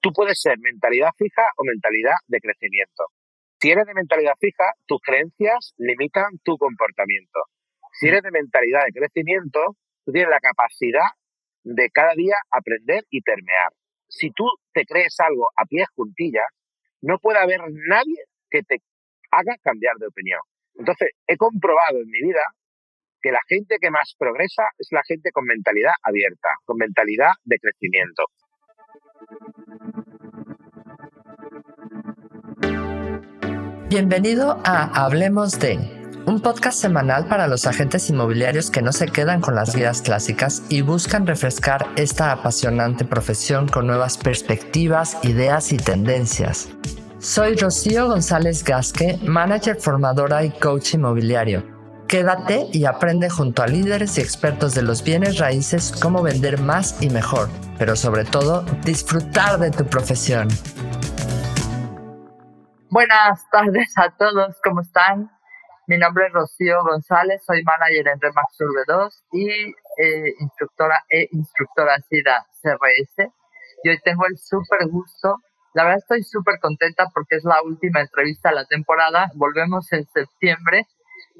tú puedes ser mentalidad fija o mentalidad de crecimiento. Si eres de mentalidad fija, tus creencias limitan tu comportamiento. Si eres de mentalidad de crecimiento, tú tienes la capacidad de cada día aprender y termear. Si tú te crees algo a pies juntillas, no puede haber nadie que te haga cambiar de opinión. Entonces, he comprobado en mi vida que la gente que más progresa es la gente con mentalidad abierta, con mentalidad de crecimiento. Bienvenido a Hablemos de, un podcast semanal para los agentes inmobiliarios que no se quedan con las guías clásicas y buscan refrescar esta apasionante profesión con nuevas perspectivas, ideas y tendencias. Soy Rocío González Gasque, manager formadora y coach inmobiliario. Quédate y aprende junto a líderes y expertos de los bienes raíces cómo vender más y mejor, pero sobre todo disfrutar de tu profesión. Buenas tardes a todos, ¿cómo están? Mi nombre es Rocío González, soy manager en Remax Urbe 2 y eh, instructora e instructora SIDA CRS. Y hoy tengo el súper gusto la verdad estoy súper contenta porque es la última entrevista de la temporada. Volvemos en septiembre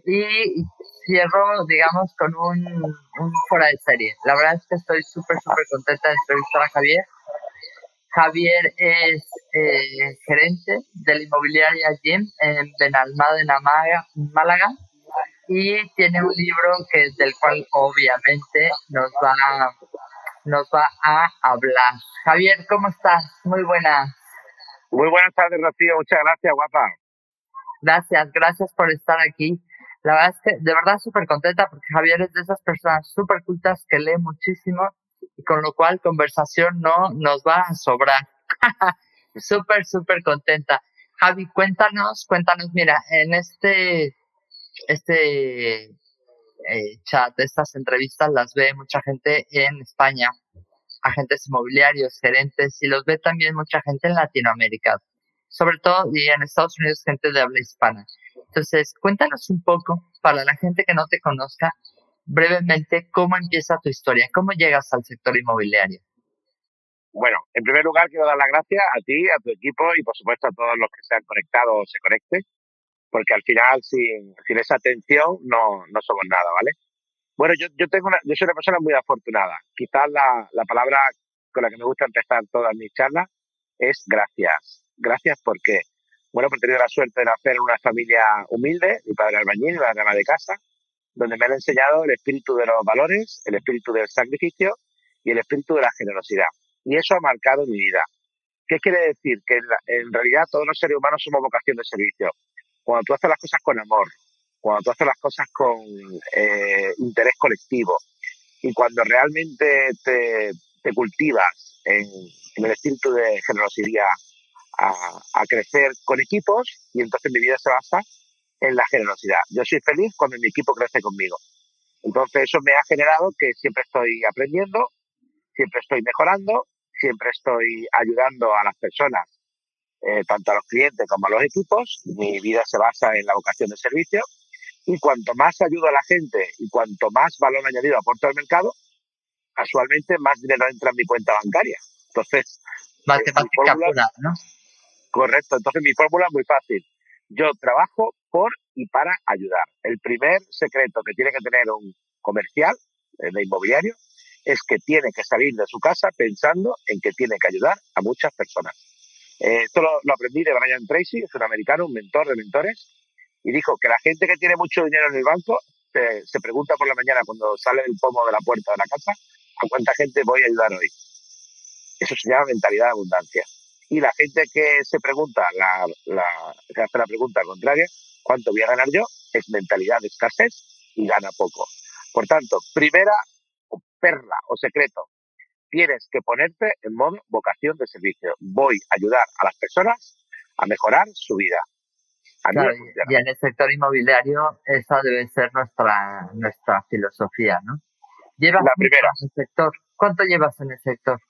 y cierro, digamos, con un, un fuera de serie. La verdad es que estoy súper, súper contenta de entrevistar a Javier. Javier es eh, gerente de la inmobiliaria Jim en Benalmádena, Málaga, y tiene un libro que del cual obviamente nos va, nos va a hablar. Javier, ¿cómo estás? Muy buena. Muy buenas tardes, Rocío. Muchas gracias, guapa. Gracias, gracias por estar aquí. La verdad es que de verdad súper contenta porque Javier es de esas personas súper cultas que lee muchísimo y con lo cual conversación no nos va a sobrar. súper, súper contenta. Javi, cuéntanos, cuéntanos, mira, en este, este eh, chat, estas entrevistas las ve mucha gente en España agentes inmobiliarios, gerentes, y los ve también mucha gente en Latinoamérica, sobre todo y en Estados Unidos, gente de habla hispana. Entonces, cuéntanos un poco, para la gente que no te conozca, brevemente, cómo empieza tu historia, cómo llegas al sector inmobiliario. Bueno, en primer lugar, quiero dar las gracias a ti, a tu equipo y, por supuesto, a todos los que se han conectado o se conecten, porque al final, sin, esa atención, no, no somos nada, ¿vale? Bueno, yo, yo, tengo una, yo soy una persona muy afortunada. Quizás la, la palabra con la que me gusta empezar todas mis charlas es gracias. Gracias porque, bueno, he tenido la suerte de nacer en una familia humilde, mi padre albañil, mi madre ama de casa, donde me han enseñado el espíritu de los valores, el espíritu del sacrificio y el espíritu de la generosidad. Y eso ha marcado mi vida. ¿Qué quiere decir? Que en, en realidad todos los seres humanos somos vocación de servicio. Cuando tú haces las cosas con amor, cuando tú haces las cosas con eh, interés colectivo y cuando realmente te, cultivas en, el espíritu de generosidad a, crecer con equipos y entonces mi vida se basa en la generosidad. Yo soy feliz cuando mi equipo crece conmigo. Entonces eso me ha generado que siempre estoy aprendiendo, siempre estoy mejorando, siempre estoy ayudando a las personas, eh, tanto a los clientes como a los equipos. Mi vida se basa en la vocación de servicio y cuanto más ayudo a la gente y cuanto más valor añadido aporto al mercado, casualmente más dinero entra en mi cuenta bancaria. Entonces, matemática pura, ¿no? Correcto. Entonces, mi fórmula es muy fácil. Yo trabajo por y para ayudar. El primer secreto que tiene que tener un comercial eh, de inmobiliario es que tiene que salir de su casa pensando en que tiene que ayudar a muchas personas. Eh, esto lo, aprendí de Brian Tracy, es un americano, un mentor de mentores, y dijo que la gente que tiene mucho dinero en el banco se, pregunta por la mañana cuando sale del pomo de la puerta de la casa a cuánta gente voy a ayudar hoy. Eso se llama mentalidad de abundancia. Y la gente que se pregunta, la, la, que hace la pregunta contraria, ¿cuánto voy a ganar yo? Es mentalidad de escasez y gana poco. Por tanto, primera perla o secreto, tienes que ponerte en modo vocación de servicio. Voy a ayudar a las personas a mejorar su vida y en el sector inmobiliario esa debe ser nuestra nuestra filosofía, ¿no? Llevas la primera. En el sector. ¿Cuánto llevas en el?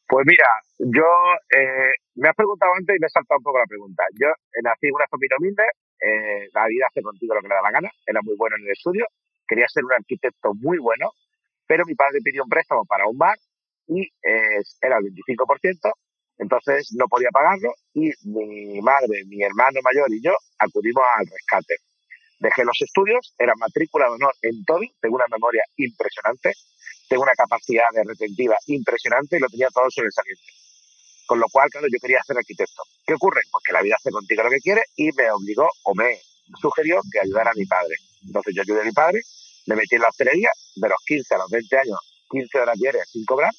Pues mira, yo eh, me has preguntado antes y me he saltado un poco la pregunta. Yo nací en una familia humilde, eh, la vida hace contigo lo que le da la gana, era muy bueno en el estudio, quería ser un arquitecto muy bueno, pero mi padre pidió un préstamo para un bar y eh, era el 25% Entonces no podía pagarlo y mi madre, mi hermano mayor y yo acudimos al rescate. Dejé los estudios, era matrícula de honor en todo, tengo una memoria impresionante, tengo una capacidad de retentiva impresionante y lo tenía todo sobresaliente. Con lo cual, claro, yo quería ser arquitecto. ¿Qué ocurre? Pues que la vida hace contigo lo que quiere y me obligó o me sugirió que ayudara a mi padre. Entonces yo ayudé a mi padre, me metí en la hostelería, de los 15 a los 20 años, 15 horas diarias sin cobrar,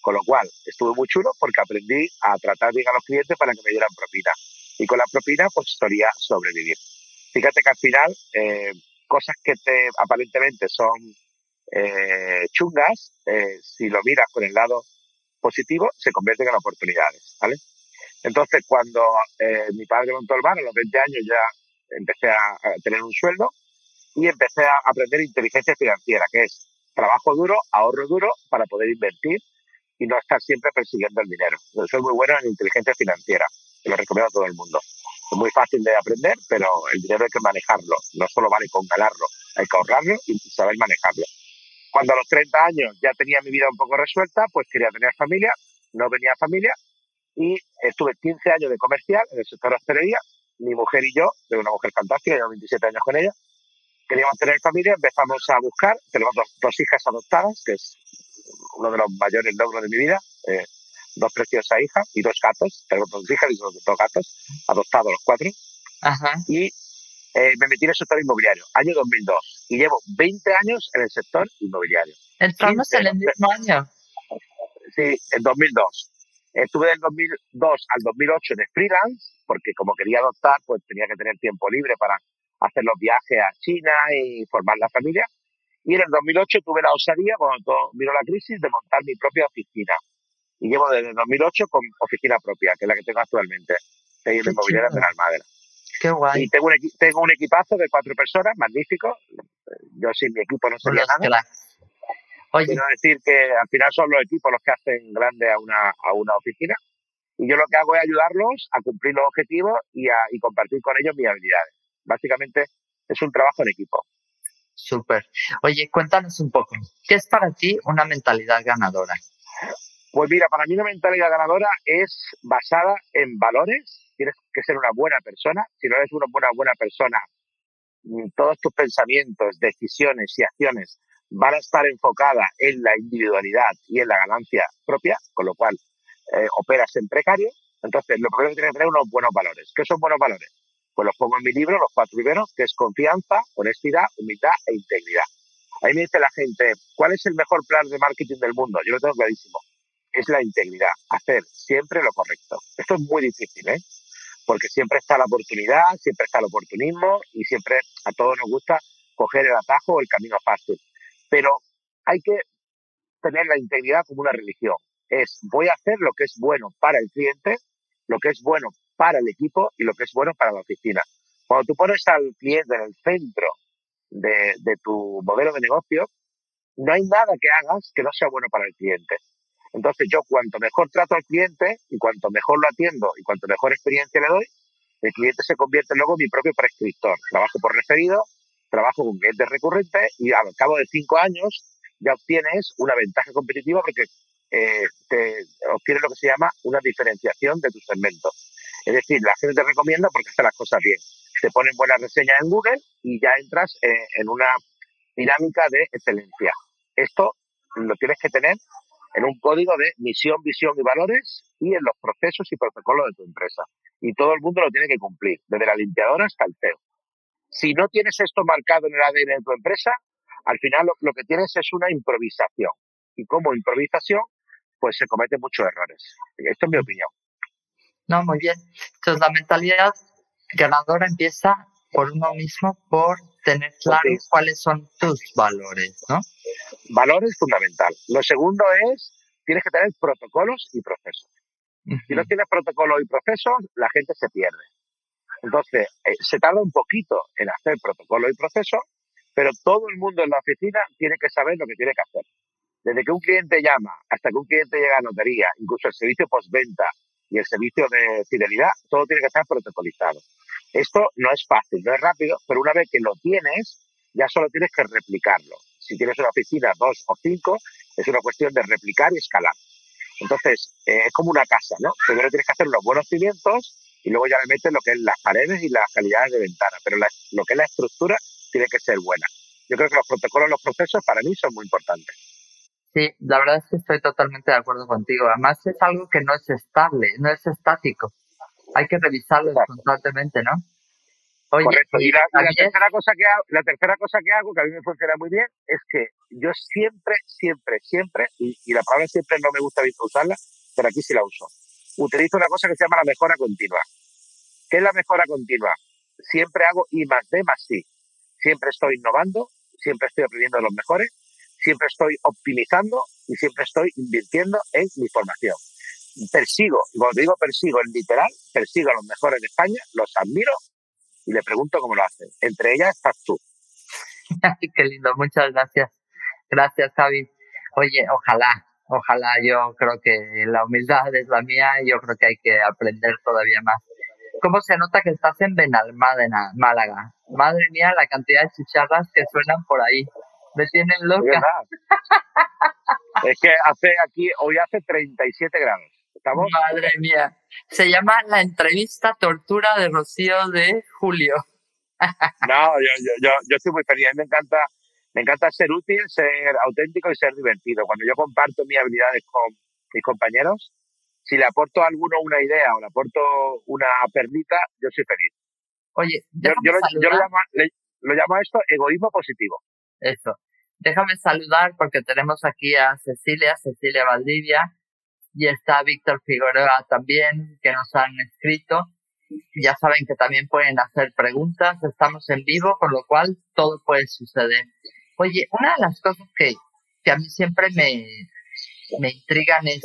con lo cual estuve muy chulo porque aprendí a tratar bien a los clientes para que me dieran propina. Y con la propina pues solía sobrevivir. Fíjate que al final eh, cosas que te aparentemente son eh, chungas, eh, si lo miras con el lado positivo, se convierten en oportunidades, ¿vale? Entonces, cuando mi padre montó el bar, a los 20 años ya empecé a, tener un sueldo y empecé a aprender inteligencia financiera, que es trabajo duro, ahorro duro para poder invertir y no estar siempre persiguiendo el dinero. Yo soy muy bueno en inteligencia financiera, lo recomiendo a todo el mundo. Es muy fácil de aprender, pero el dinero hay que manejarlo. No solo vale con ganarlo, hay que ahorrarlo y saber manejarlo. Cuando a los 30 años ya tenía mi vida un poco resuelta, pues quería tener familia, no venía familia y estuve 15 años de comercial en el sector de hostelería. Mi mujer y yo, de una mujer fantástica, llevo 27 años con ella, queríamos tener familia, empezamos a buscar, tenemos dos hijas adoptadas, que es uno de los mayores logros de mi vida. Eh, dos preciosas hijas y dos gatos, tengo dos hijas y dos, gatos, adoptados los cuatro. Y eh, me metí en el sector inmobiliario, año 2002. Y llevo 20 años en el sector inmobiliario. ¿Entramos en el mismo año? Sí, en 2002. Estuve del 2002 al 2008 en freelance, porque como quería adoptar, pues tenía que tener tiempo libre para hacer los viajes a China y formar la familia. Y en el 2008 tuve la osadía, cuando vino la crisis, de montar mi propia oficina. Y llevo desde el 2008 con oficina propia, que es la que tengo actualmente, que es inmobiliaria de Almadera. Qué guay. Y tengo un, tengo un equipazo de cuatro personas, magnífico. Yo sin mi equipo no sería nada. Oye. Quiero decir que al final son los equipos los que hacen grande a una, a una oficina. Y yo lo que hago es ayudarlos a cumplir los objetivos y, a, y compartir con ellos mis habilidades. Básicamente es un trabajo en equipo. Súper. Oye, cuéntanos un poco, ¿qué es para ti una mentalidad ganadora? Pues mira, para mí una mentalidad ganadora es basada en valores. Tienes que ser una buena persona. Si no eres una buena, buena persona, mm, todos tus pensamientos, decisiones y acciones van a estar enfocadas en la individualidad y en la ganancia propia, con lo cual eh, operas en precario. Entonces, lo primero que tienes que tener unos buenos valores. ¿Qué son buenos valores? Pues los pongo en mi libro, los cuatro primeros, que es confianza, honestidad, humildad e integridad. Ahí me dice la gente, ¿cuál es el mejor plan de marketing del mundo? Yo lo tengo clarísimo. Es la integridad, hacer siempre lo correcto. Esto es muy difícil, ¿eh? Porque siempre está la oportunidad, siempre está el oportunismo y siempre a todos nos gusta coger el atajo o el camino fácil. Pero hay que tener la integridad como una religión. Es voy a hacer lo que es bueno para el cliente, lo que es bueno para el equipo y lo que es bueno para la oficina. Cuando tú pones al cliente en el centro de, tu modelo de negocio, no hay nada que hagas que no sea bueno para el cliente. Entonces yo cuanto mejor trato al cliente y cuanto mejor lo atiendo y cuanto mejor experiencia le doy, el cliente se convierte luego en mi propio prescriptor. Trabajo por referido, trabajo con clientes recurrentes y al cabo de cinco años ya obtienes una ventaja competitiva porque eh, te obtienes lo que se llama una diferenciación de tu segmento. Es decir, la gente te recomienda porque hace las cosas bien. Te ponen buenas reseñas en Google y ya entras eh, en una dinámica de excelencia. Esto lo tienes que tener en un código de misión, visión y valores y en los procesos y protocolos de tu empresa. Y todo el mundo lo tiene que cumplir, desde la limpiadora hasta el CEO. Si no tienes esto marcado en el ADN de tu empresa, al final lo, que tienes es una improvisación. Y como improvisación, pues se cometen muchos errores. Esto es mi opinión. No, muy bien. Entonces la mentalidad ganadora empieza por uno mismo, por tener claro cuáles son tus valores, ¿no? Valores fundamental. Lo segundo es, tienes que tener protocolos y procesos. Si no tienes protocolos y procesos, la gente se pierde. Entonces, eh, se tarda un poquito en hacer protocolo y proceso, pero todo el mundo en la oficina tiene que saber lo que tiene que hacer. Desde que un cliente llama hasta que un cliente llega a notaría, incluso el servicio postventa, y el servicio de fidelidad, todo tiene que estar protocolizado. Esto no es fácil, no es rápido, pero una vez que lo tienes, ya solo tienes que replicarlo. Si tienes una oficina, dos o cinco, es una cuestión de replicar y escalar. Entonces, eh, es como una casa, ¿no? Primero tienes que hacer los buenos cimientos y luego ya le metes lo que es las paredes y las calidades de ventana, pero lo que es la estructura tiene que ser buena. Yo creo que los protocolos, los procesos para mí son muy importantes. Sí, la verdad es que estoy totalmente de acuerdo contigo. Además es algo que no es estable, no es estático. Hay que revisarlo constantemente, ¿no? Correcto. Y, la, tercera cosa que hago, la tercera cosa que hago, que a mí me funciona muy bien, es que yo siempre, siempre, siempre, y, la palabra siempre no me gusta usarla, pero aquí sí la uso, utilizo una cosa que se llama la mejora continua. ¿Qué es la mejora continua? Siempre hago I más D más I. Siempre estoy innovando, siempre estoy aprendiendo de los mejores, siempre estoy optimizando y siempre estoy invirtiendo en mi formación. Persigo, y cuando digo persigo en literal, persigo a los mejores de España, los admiro y le pregunto cómo lo hacen. Entre ellas estás tú. Qué lindo, muchas gracias. Gracias, Javi. Oye, ojalá, ojalá, yo creo que la humildad es la mía y yo creo que hay que aprender todavía más. ¿Cómo se nota que estás en Benalmádena, Málaga? Madre mía, la cantidad de chicharras que suenan por ahí. Me tienen loca. Es, que hace aquí, hoy hace 37 grados. Madre mía. Se llama La entrevista tortura de Rocío de Julio. no, yo, yo, yo, yo estoy muy feliz. Me encanta, me encanta ser útil, ser auténtico y ser divertido. Cuando yo comparto mis habilidades con mis compañeros, si le aporto a alguno una idea o le aporto una perlita, yo soy feliz. Oye, yo, yo, lo, llamo, lo llamo a esto egoísmo positivo. Eso. Déjame saludar porque tenemos aquí a Cecilia, Cecilia Valdivia, y está Víctor Figueroa también, que nos han escrito. Ya saben que también pueden hacer preguntas, estamos en vivo, con lo cual todo puede suceder. Oye, una de las cosas que, que a mí siempre me, me intrigan es,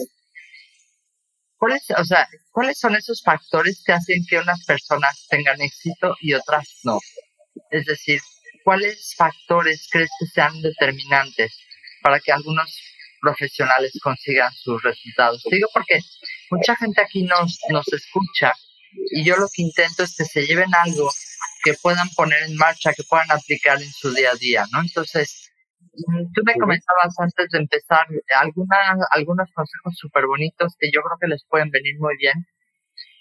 ¿cuáles, o sea, ¿cuáles son esos factores que hacen que unas personas tengan éxito y otras no? Es decir, ¿cuáles factores crees que sean determinantes para que algunos profesionales consigan sus resultados. Digo porque mucha gente aquí nos, nos escucha y yo lo que intento es que se lleven algo que puedan poner en marcha, que puedan aplicar en su día a día, ¿no? Entonces, tú me comentabas antes de empezar alguna, algunos consejos súper bonitos que yo creo que les pueden venir muy bien.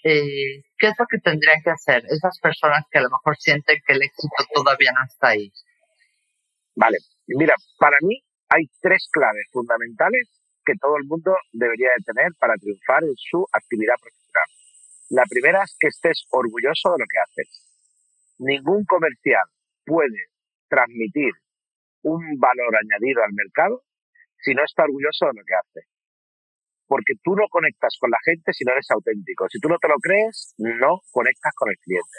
Eh, ¿Qué es lo que tendrían que hacer esas personas que a lo mejor sienten que el éxito todavía no está ahí? Vale, mira, para mí hay tres claves fundamentales que todo el mundo debería de tener para triunfar en su actividad profesional. La primera es que estés orgulloso de lo que haces. Ningún comercial puede transmitir un valor añadido al mercado si no está orgulloso de lo que hace. Porque tú no conectas con la gente si no eres auténtico. Si tú no te lo crees, no conectas con el cliente.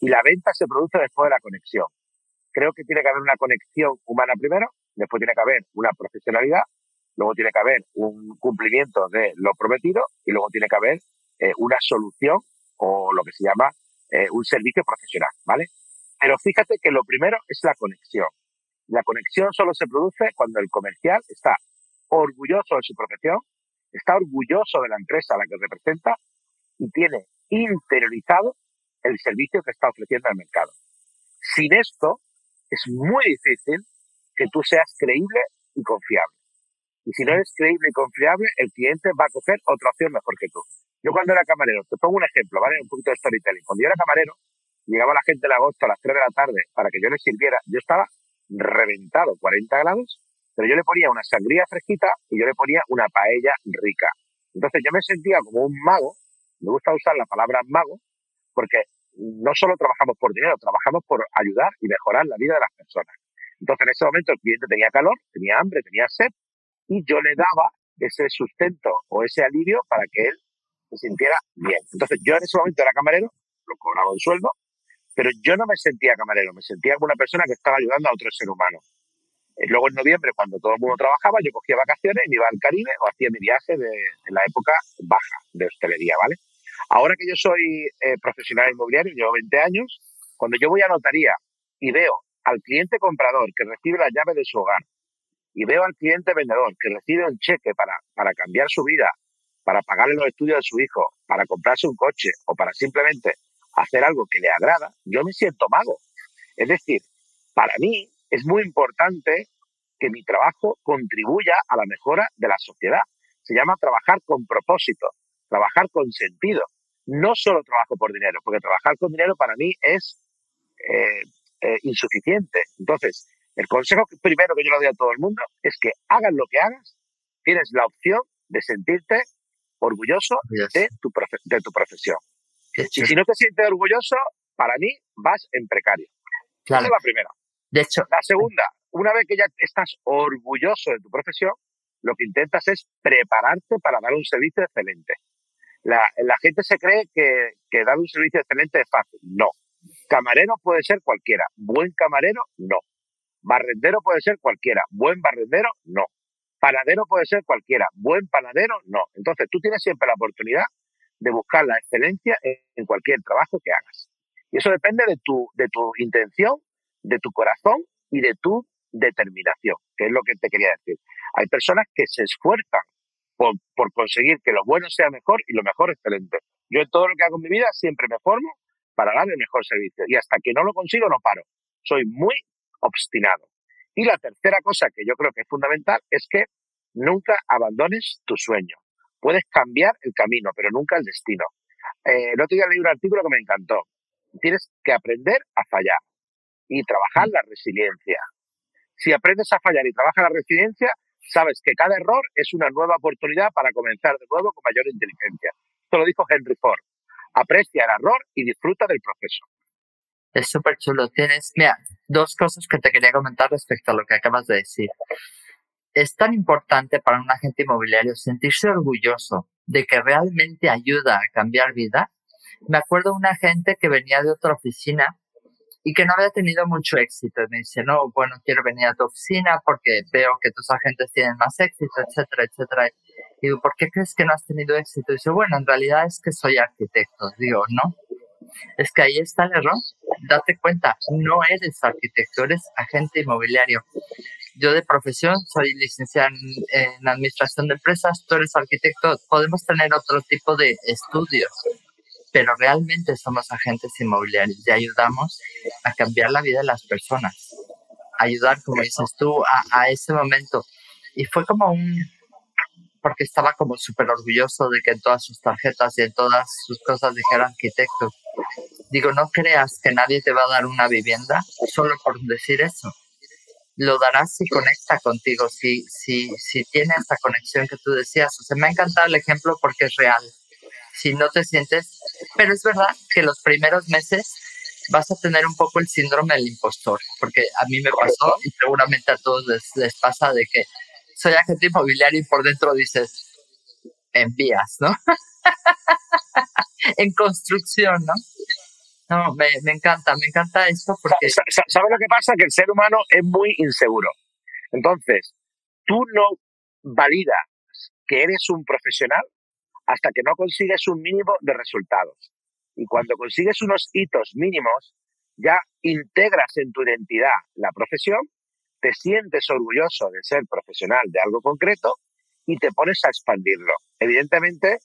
Y la venta se produce después de la conexión. Creo que tiene que haber una conexión humana primero después tiene que haber una profesionalidad, luego tiene que haber un cumplimiento de lo prometido y luego tiene que haber eh, una solución o lo que se llama eh, un servicio profesional, ¿vale? Pero fíjate que lo primero es la conexión. La conexión solo se produce cuando el comercial está orgulloso de su profesión, está orgulloso de la empresa a la que representa y tiene interiorizado el servicio que está ofreciendo al mercado. Sin esto, es muy difícil que tú seas creíble y confiable. Y si no eres creíble y confiable, el cliente va a coger otra opción mejor que tú. Yo cuando era camarero, te pongo un ejemplo, ¿vale? Un punto de storytelling. Cuando yo era camarero, llegaba la gente de agosto a las 3 de la tarde para que yo les sirviera. Yo estaba reventado, 40 grados, pero yo le ponía una sangría fresquita y yo le ponía una paella rica. Entonces yo me sentía como un mago, me gusta usar la palabra mago, porque no solo trabajamos por dinero, trabajamos por ayudar y mejorar la vida de las personas. Entonces, en ese momento el cliente tenía calor, tenía hambre, tenía sed, y yo le daba ese sustento o ese alivio para que él se sintiera bien. Entonces, yo en ese momento era camarero, lo cobraba un sueldo, pero yo no me sentía camarero, me sentía como una persona que estaba ayudando a otro ser humano. Eh, luego en noviembre, cuando todo el mundo trabajaba, yo cogía vacaciones me iba al Caribe o hacía mi viaje de, en la época baja de hostelería, ¿vale? Ahora que yo soy eh, profesional inmobiliario, llevo 20 años, cuando yo voy a notaría y veo al cliente comprador que recibe la llave de su hogar y veo al cliente vendedor que recibe un cheque para, para cambiar su vida, para pagarle los estudios de su hijo, para comprarse un coche o para simplemente hacer algo que le agrada, yo me siento mago. Es decir, para mí es muy importante que mi trabajo contribuya a la mejora de la sociedad. se llama trabajar con propósito, trabajar con sentido. No solo trabajo por dinero, porque trabajar con dinero para mí es eh, eh, insuficiente. Entonces, el consejo primero que yo le doy a todo el mundo es que hagas lo que hagas, tienes la opción de sentirte orgulloso de tu, de tu profesión. Y si no te sientes orgulloso, para mí vas en precario. Esa es la primera. De hecho, la segunda, una vez que ya estás orgulloso de tu profesión, lo que intentas es prepararte para dar un servicio excelente. La, gente se cree que, que dar un servicio excelente es fácil. No. Camarero puede ser cualquiera. Buen camarero, no. Barrendero puede ser cualquiera. Buen barrendero, no. Panadero puede ser cualquiera. Buen panadero, no. Entonces tú tienes siempre la oportunidad de buscar la excelencia en, cualquier trabajo que hagas. Y eso depende de tu, de tu intención, de tu corazón y de tu determinación, que es lo que te quería decir. Hay personas que se esfuerzan por, por conseguir que lo bueno sea mejor y lo mejor excelente. Yo en todo lo que hago en mi vida siempre me formo para dar el mejor servicio y hasta que no lo consigo no paro. Soy muy obstinado. Y la tercera cosa que yo creo que es fundamental es que nunca abandones tu sueño. Puedes cambiar el camino, pero nunca el destino. Eh, el otro día leí un artículo que me encantó. Tienes que aprender a fallar y trabajar la resiliencia. Si aprendes a fallar y trabajas la resiliencia, sabes que cada error es una nueva oportunidad para comenzar de nuevo con mayor inteligencia. Esto lo dijo Henry Ford. Aprecia el error y disfruta del proceso. Es súper chulo. Tienes, mira, dos cosas que te quería comentar respecto a lo que acabas de decir. Es tan importante para un agente inmobiliario sentirse orgulloso de que realmente ayuda a cambiar vida. Me acuerdo de un agente que venía de otra oficina y que no había tenido mucho éxito. Y me dice, no, bueno, quiero venir a tu oficina porque veo que tus agentes tienen más éxito, etcétera, etcétera. Y digo, ¿por qué crees que no has tenido éxito? Y dice, bueno, en realidad es que soy arquitecto. Digo, no, es que ahí está el error. Date cuenta, no eres arquitecto, eres agente inmobiliario. Yo de profesión soy licenciada en, en administración de empresas, tú eres arquitecto, podemos tener otro tipo de estudios, pero realmente somos agentes inmobiliarios y ayudamos a cambiar la vida de las personas, ayudar, como dices tú, a, a ese momento. Y fue como un, porque estaba como súper orgulloso de que en todas sus tarjetas y en todas sus cosas dijera arquitecto. Digo, no creas que nadie te va a dar una vivienda solo por decir eso. Lo darás si conecta contigo, si, si, si tiene esa conexión que tú decías. O sea, me ha encantado el ejemplo porque es real si no te sientes, pero es verdad que los primeros meses vas a tener un poco el síndrome del impostor, porque a mí me pasó y seguramente a todos les, pasa de que soy agente inmobiliario y por dentro dices, envías, ¿no? en construcción, ¿no? No, me, me, encanta, me encanta esto porque... ¿Sabes lo que pasa? Que el ser humano es muy inseguro. Entonces, tú no validas que eres un profesional hasta que no consigues un mínimo de resultados. Y cuando consigues unos hitos mínimos, ya integras en tu identidad la profesión, te sientes orgulloso de ser profesional de algo concreto y te pones a expandirlo. Evidentemente,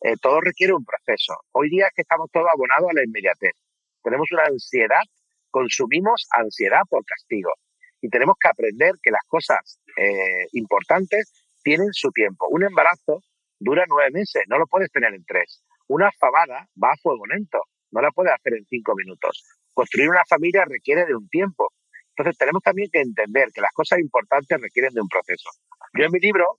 eh, todo requiere un proceso. Hoy día es que estamos todos abonados a la inmediatez. Tenemos una ansiedad, consumimos ansiedad por castigo. Y tenemos que aprender que las cosas eh, importantes tienen su tiempo. Un embarazo dura nueve meses, no lo puedes tener en tres. Una fabada va a fuego lento, no la puedes hacer en cinco minutos. Construir una familia requiere de un tiempo. Entonces tenemos también que entender que las cosas importantes requieren de un proceso. Yo en mi libro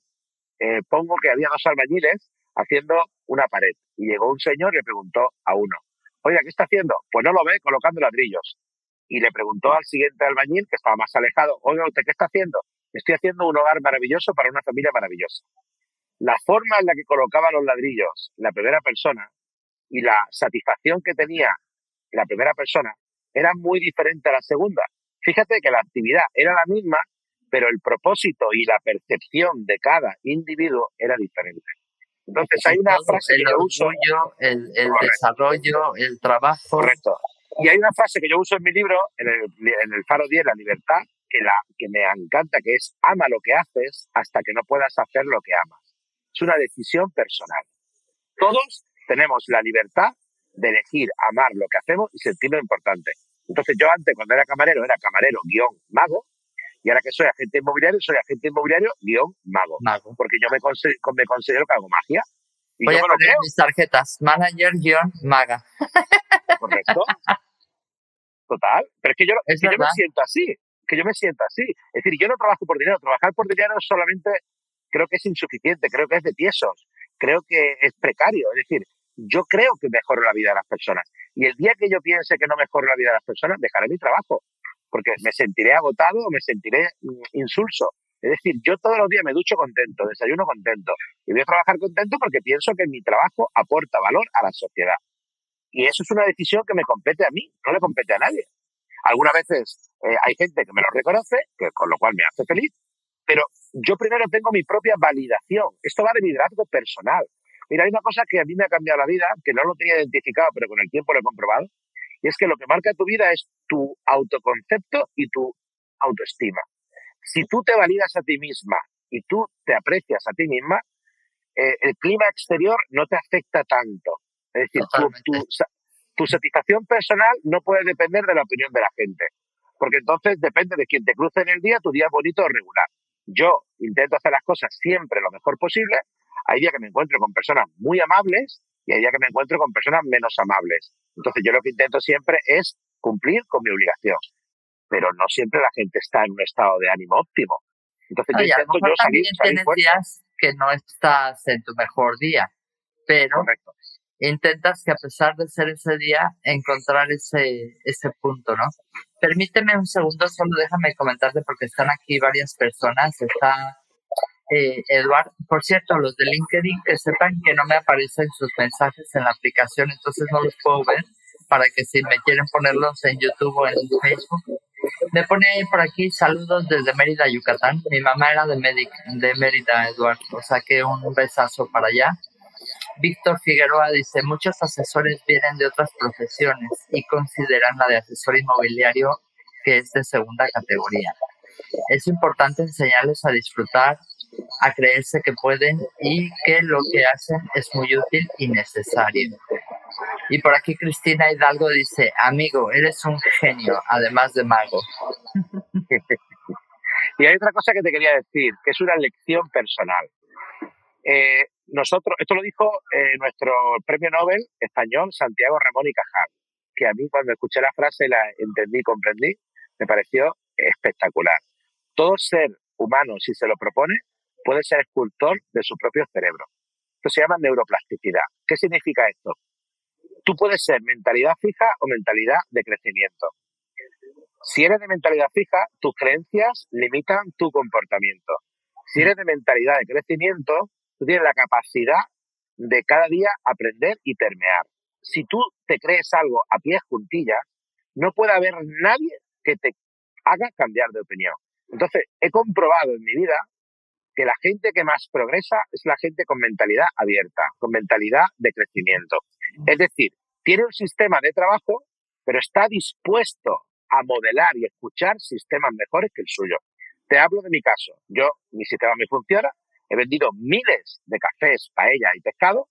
eh, pongo que había dos albañiles haciendo una pared y llegó un señor y le preguntó a uno, oiga, ¿qué está haciendo? Pues no lo ve, colocando ladrillos. Y le preguntó al siguiente albañil, que estaba más alejado, oiga, ¿usted qué está haciendo? Estoy haciendo un hogar maravilloso para una familia maravillosa la forma en la que colocaba los ladrillos la primera persona y la satisfacción que tenía la primera persona era muy diferente a la segunda. Fíjate que la actividad era la misma, pero el propósito y la percepción de cada individuo era diferente. Entonces hay una frase que yo uso. El, el desarrollo, el trabajo. Correcto. Y hay una frase que yo uso en mi libro, en el, en el Faro 10, La Libertad, que, la, que me encanta, que es ama lo que haces hasta que no puedas hacer lo que amas es una decisión personal. Todos tenemos la libertad de elegir amar lo que hacemos y sentirlo importante. Entonces yo antes, cuando era camarero, era camarero guion mago, Y ahora que soy agente inmobiliario, soy agente inmobiliario guion mago. Mago. Porque yo me, me considero que hago magia. Y Voy a poner mis tarjetas, manager guion maga. Correcto. Total. Pero es que yo, yo me siento así. Que yo me siento así. Es decir, yo no trabajo por dinero. Trabajar por dinero solamente creo que es insuficiente, creo que es de tiesos, creo que es precario. Es decir, yo creo que mejoro la vida de las personas. Y el día que yo piense que no mejoro la vida de las personas, dejaré mi trabajo, porque me sentiré agotado o me sentiré mm, insulso. Es decir, yo todos los días me ducho contento, desayuno contento y voy a trabajar contento porque pienso que mi trabajo aporta valor a la sociedad. Y eso es una decisión que me compete a mí, no le compete a nadie. Algunas veces eh, hay gente que me lo reconoce, que, con lo cual me hace feliz, pero yo primero tengo mi propia validación. Esto va de liderazgo personal. Mira, hay una cosa que a mí me ha cambiado la vida, que no lo tenía identificado, pero con el tiempo lo he comprobado, y es que lo que marca tu vida es tu autoconcepto y tu autoestima. Si tú te validas a ti misma y tú te aprecias a ti misma, eh, el clima exterior no te afecta tanto. Es decir, tu, satisfacción personal no puede depender de la opinión de la gente, porque entonces depende de quien te cruce en el día, tu día es bonito o regular. Yo intento hacer las cosas siempre lo mejor posible. Hay días que me encuentro con personas muy amables y hay días que me encuentro con personas menos amables. Entonces yo lo que intento siempre es cumplir con mi obligación. Pero no siempre la gente está en un estado de ánimo óptimo. Entonces yo intento yo salir, salir días que no estás en tu mejor día, pero intentas que a pesar de ser ese día, encontrar ese, ese punto, ¿no? Permíteme un segundo, solo déjame comentarte porque están aquí varias personas. Está eh, Eduardo, por cierto, los de LinkedIn que sepan que no me aparecen sus mensajes en la aplicación, entonces no los puedo ver para que si me quieren ponerlos en YouTube o en Facebook. Me pone por aquí saludos desde Mérida, Yucatán. Mi mamá era de, de Mérida, Eduardo, o sea que un besazo para allá. Víctor Figueroa dice, muchos asesores vienen de otras profesiones y consideran la de asesor inmobiliario que es de segunda categoría. Es importante enseñarles a disfrutar, a creerse que pueden y que lo que hacen es muy útil y necesario. Y por aquí Cristina Hidalgo dice, amigo, eres un genio, además de mago. y hay otra cosa que te quería decir, que es una lección personal. Eh, nosotros, esto lo dijo eh, nuestro premio Nobel español Santiago Ramón y Cajal, que a mí cuando escuché la frase la entendí, comprendí, me pareció espectacular. Todo ser humano, si se lo propone, puede ser escultor de su propio cerebro. Esto se llama neuroplasticidad. ¿Qué significa esto? Tú puedes ser mentalidad fija o mentalidad de crecimiento. Si eres de mentalidad fija, tus creencias limitan tu comportamiento. Si eres de mentalidad de crecimiento, Tú tienes la capacidad de cada día aprender y permear. Si tú te crees algo a pies juntillas, no puede haber nadie que te haga cambiar de opinión. Entonces, he comprobado en mi vida que la gente que más progresa es la gente con mentalidad abierta, con mentalidad de crecimiento. Es decir, tiene un sistema de trabajo, pero está dispuesto a modelar y escuchar sistemas mejores que el suyo. Te hablo de mi caso. Yo, mi sistema me funciona, He vendido miles de cafés, paella y pescado.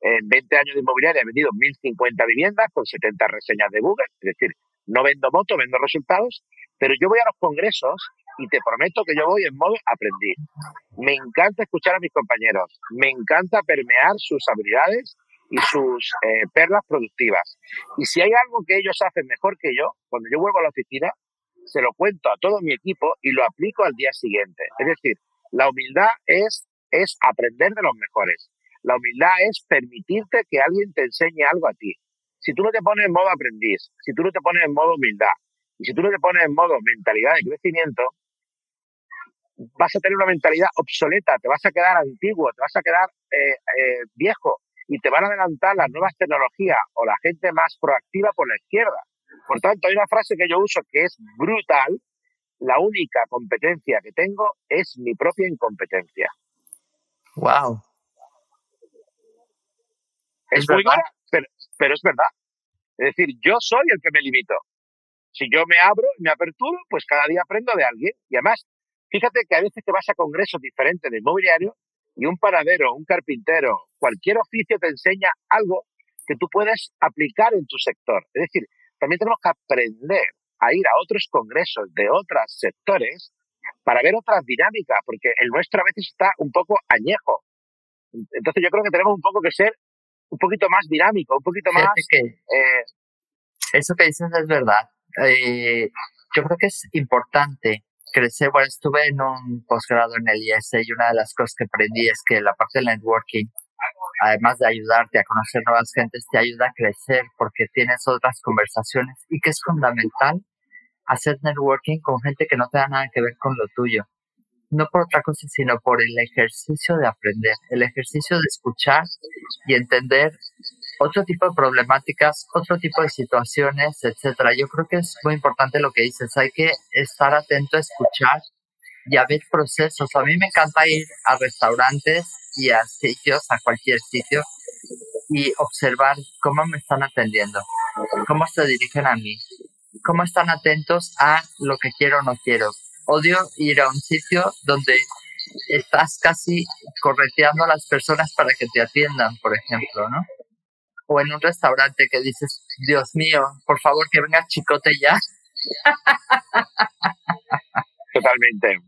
En 20 años de inmobiliaria he vendido 1.050 viviendas con 70 reseñas de Google. Es decir, no vendo moto, vendo resultados. Pero yo voy a los congresos y te prometo que yo voy en modo aprendiz. Me encanta escuchar a mis compañeros. Me encanta permear sus habilidades y sus eh, perlas productivas. Y si hay algo que ellos hacen mejor que yo, cuando yo vuelvo a la oficina, se lo cuento a todo mi equipo y lo aplico al día siguiente. Es decir, la humildad es, es aprender de los mejores. La humildad es permitirte que alguien te enseñe algo a ti. Si tú no te pones en modo aprendiz, si tú no te pones en modo humildad, y si tú no te pones en modo mentalidad de crecimiento, vas a tener una mentalidad obsoleta, te vas a quedar antiguo, te vas a quedar eh, eh, viejo y te van a adelantar las nuevas tecnologías o la gente más proactiva por la izquierda. Por tanto, hay una frase que yo uso que es brutal, la única competencia que tengo es mi propia incompetencia. Wow. Es, muy pero, es verdad. Es decir, yo soy el que me limito. Si yo me abro y me aperturo, pues cada día aprendo de alguien. Y además, fíjate que a veces te vas a congresos diferentes de inmobiliario y un paradero, un carpintero, cualquier oficio te enseña algo que tú puedes aplicar en tu sector. Es decir, también tenemos que aprender a ir a otros congresos de otros sectores para ver otras dinámicas, porque el nuestro a veces está un poco añejo. Entonces yo creo que tenemos un poco que ser un poquito más dinámico, un poquito más... eh, eso que dices es verdad. Eh, yo creo que es importante crecer. Bueno, estuve en un posgrado en el IS y una de las cosas que aprendí es que la parte del networking, además de ayudarte a conocer nuevas gentes, te ayuda a crecer porque tienes otras conversaciones y que es fundamental hacer networking con gente que no tenga nada que ver con lo tuyo. No por otra cosa, sino por el ejercicio de aprender, el ejercicio de escuchar y entender otro tipo de problemáticas, otro tipo de situaciones, etcétera. Yo creo que es muy importante lo que dices. Hay que estar atento a escuchar y a ver procesos. A mí me encanta ir a restaurantes y a sitios, a cualquier sitio, y observar cómo me están atendiendo, cómo se dirigen a mí, cómo están atentos a lo que quiero o no quiero. Odio ir a un sitio donde estás casi correteando a las personas para que te atiendan, por ejemplo, ¿no? O en un restaurante que dices, Dios mío, por favor que venga Chicote ya. Totalmente.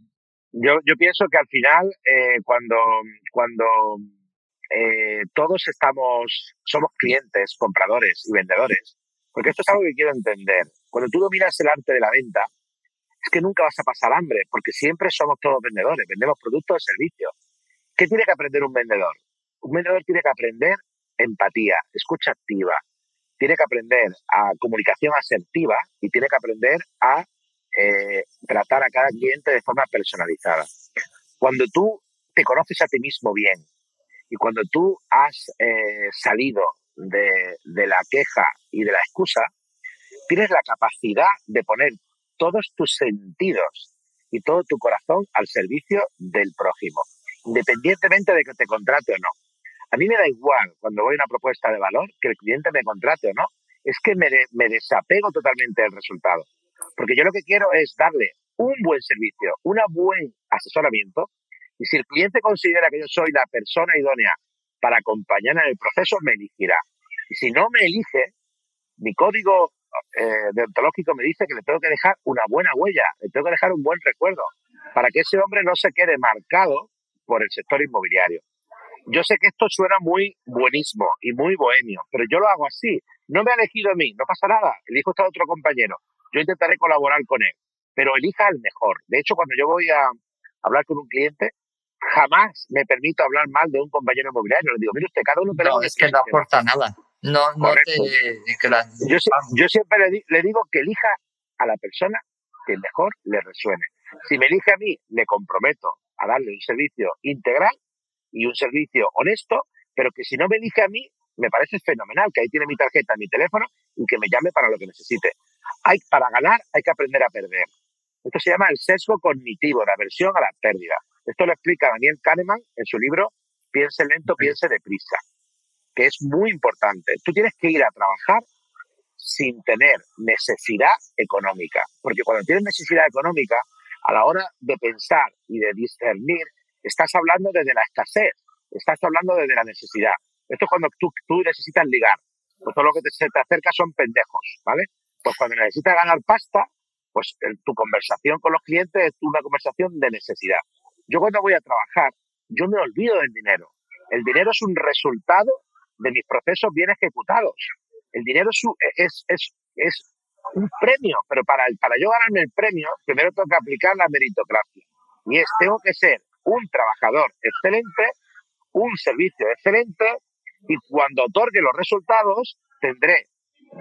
Yo, yo pienso que al final, eh, cuando, cuando eh, todos estamos, somos clientes, compradores y vendedores, porque esto es algo que quiero entender. Cuando tú dominas el arte de la venta, es que nunca vas a pasar hambre, porque siempre somos todos vendedores, vendemos productos o servicios. ¿Qué tiene que aprender un vendedor? Un vendedor tiene que aprender empatía, escucha activa, tiene que aprender a comunicación asertiva y tiene que aprender a eh, tratar a cada cliente de forma personalizada. Cuando tú te conoces a ti mismo bien y cuando tú has eh, salido de, la queja y de la excusa, tienes la capacidad de poner todos tus sentidos y todo tu corazón al servicio del prójimo, independientemente de que te contrate o no. A mí me da igual cuando voy a una propuesta de valor que el cliente me contrate o no. Es que me, desapego totalmente del resultado. Porque yo lo que quiero es darle un buen servicio, un buen asesoramiento. Y si el cliente considera que yo soy la persona idónea para acompañar en el proceso, me elegirá. Y si no me elige, mi código eh, deontológico me dice que le tengo que dejar una buena huella, le tengo que dejar un buen recuerdo, para que ese hombre no se quede marcado por el sector inmobiliario. Yo sé que esto suena muy buenísimo y muy bohemio, pero yo lo hago así. No me ha elegido a mí, no pasa nada, elijo a otro compañero. Yo intentaré colaborar con él, pero elija al mejor. De hecho, cuando yo voy a hablar con un cliente, jamás me permito hablar mal de un compañero inmobiliario. Le digo, mire usted, cada uno... No, es que no aporta nada. No, no te... Yo, yo, siempre le, digo que elija a la persona que mejor le resuene. Si me elige a mí, le comprometo a darle un servicio integral y un servicio honesto, pero que si no me elige a mí, me parece fenomenal, que ahí tiene mi tarjeta, mi teléfono y que me llame para lo que necesite. Hay, para ganar hay que aprender a perder. Esto se llama el sesgo cognitivo, la aversión a la pérdida. Esto lo explica Daniel Kahneman en su libro Piense lento, piense deprisa, que es muy importante. Tú tienes que ir a trabajar sin tener necesidad económica, porque cuando tienes necesidad económica, a la hora de pensar y de discernir, estás hablando desde la escasez, estás hablando desde la necesidad. Esto es cuando tú, tú necesitas ligar, pues todo lo que te, se te acerca son pendejos, ¿vale? Pues cuando necesitas ganar pasta, pues tu conversación con los clientes es una conversación de necesidad. Yo cuando voy a trabajar, yo me olvido del dinero. El dinero es un resultado de mis procesos bien ejecutados. El dinero es, es, es, un premio, pero para, para yo ganarme el premio, primero tengo que aplicar la meritocracia. Y es, tengo que ser un trabajador excelente, un servicio excelente, y cuando otorgue los resultados, tendré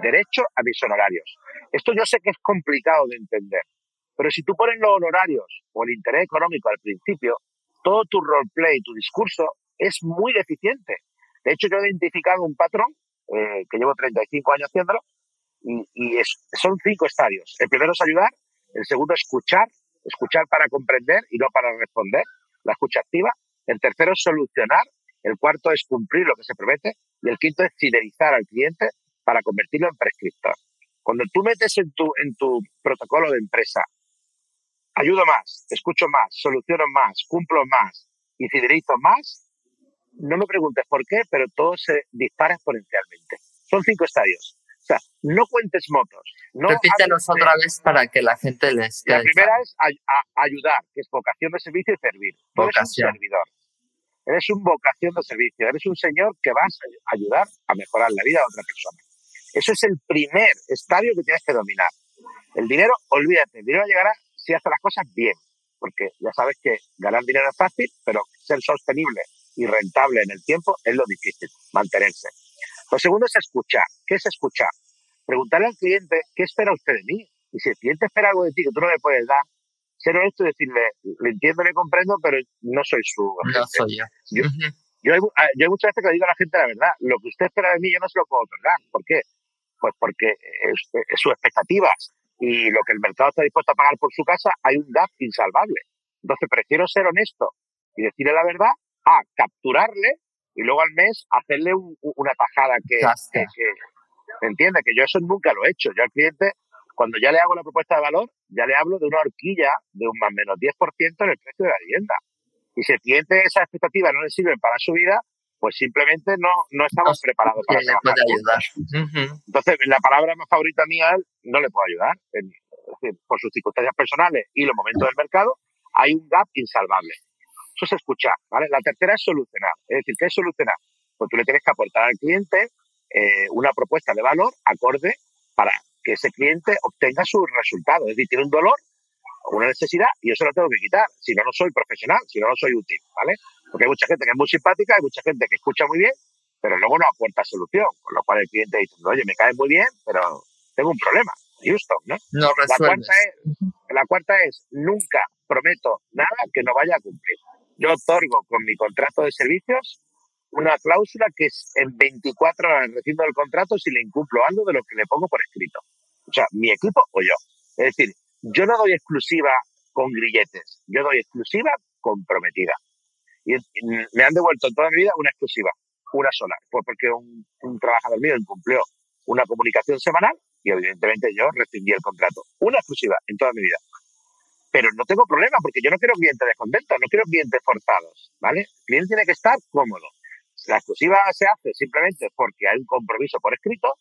derecho a mis honorarios. Esto yo sé que es complicado de entender, pero si tú pones los honorarios o el interés económico al principio, todo tu roleplay, tu discurso es muy deficiente. De hecho, yo he identificado un patrón, eh, que llevo 35 años haciéndolo, y, son cinco estadios. El primero es ayudar, el segundo es escuchar, escuchar para comprender y no para responder, la escucha activa. El tercero es solucionar, el cuarto es cumplir lo que se promete y el quinto es fidelizar al cliente para convertirlo en prescriptor. Cuando tú metes en tu, en tu protocolo de empresa ayudo más, escucho más, soluciono más, cumplo más y fidelizo más, no me preguntes por qué, pero todo se dispara exponencialmente. Son cinco estadios. O sea, no cuentes motos. No Repítelos otra vez para que la gente les La primera es ayudar, que es vocación de servicio y servir. Tú eres un servidor. Eres un vocación de servicio. Eres un señor que vas a ayudar a mejorar la vida de otra persona. Eso es el primer estadio que tienes que dominar. El dinero, olvídate, el dinero llegará si haces las cosas bien. Porque ya sabes que ganar dinero es fácil, pero ser sostenible y rentable en el tiempo es lo difícil, mantenerse. Lo segundo es escuchar. ¿Qué es escuchar? Preguntarle al cliente qué espera usted de mí. Y si el cliente espera algo de ti que tú no le puedes dar, ser honesto y decirle, le entiendo, le comprendo, pero no soy su No soy yo. Yo, ah, yo, hay, muchas veces que le digo a la gente la verdad. Lo que usted espera de mí yo no se lo puedo otorgar. ¿Por qué? Pues porque es, sus expectativas y lo que el mercado está dispuesto a pagar por su casa, hay un gap insalvable. Entonces prefiero ser honesto y decirle la verdad a capturarle y luego al mes hacerle una tajada que, que, entiende que yo eso nunca lo he hecho. Yo al cliente, cuando ya le hago la propuesta de valor, ya le hablo de una horquilla de un más o menos 10% en el precio de la vivienda. Y si el cliente esas expectativas no le sirven para su vida, pues simplemente no, no estamos preparados para trabajar. ayudar. Entonces, la palabra más favorita mía no le puedo ayudar. por sus circunstancias personales y los momentos del mercado, hay un gap insalvable. Eso es escuchar, ¿vale? La tercera es solucionar. Es decir, ¿qué es solucionar? Pues tú le tienes que aportar al cliente eh, una propuesta de valor acorde para que ese cliente obtenga sus resultados. Es decir, tiene un dolor o una necesidad y yo se lo tengo que quitar. Si no, no soy profesional, si no, no soy útil, ¿vale? Porque hay mucha gente que es muy simpática, hay mucha gente que escucha muy bien, pero luego no aporta solución. Con lo cual el cliente dice, oye, me cae muy bien, pero tengo un problema. Houston, ¿no? No la cuarta, es, la cuarta es, nunca prometo nada que no vaya a cumplir yo otorgo con mi contrato de servicios una cláusula que es en 24 horas recibo el contrato si le incumplo algo de lo que le pongo por escrito. O sea, mi equipo o yo. Es decir, yo no doy exclusiva con grilletes, yo doy exclusiva comprometida. Y me han devuelto en toda mi vida una exclusiva, una sola. Fue porque un, un trabajador mío incumplió una comunicación semanal y evidentemente yo rescindí el contrato. Una exclusiva en toda mi vida pero no tengo problema porque yo no quiero clientes descontentos, no quiero clientes forzados, ¿vale? El cliente tiene que estar cómodo. La exclusiva se hace simplemente porque hay un compromiso por escrito,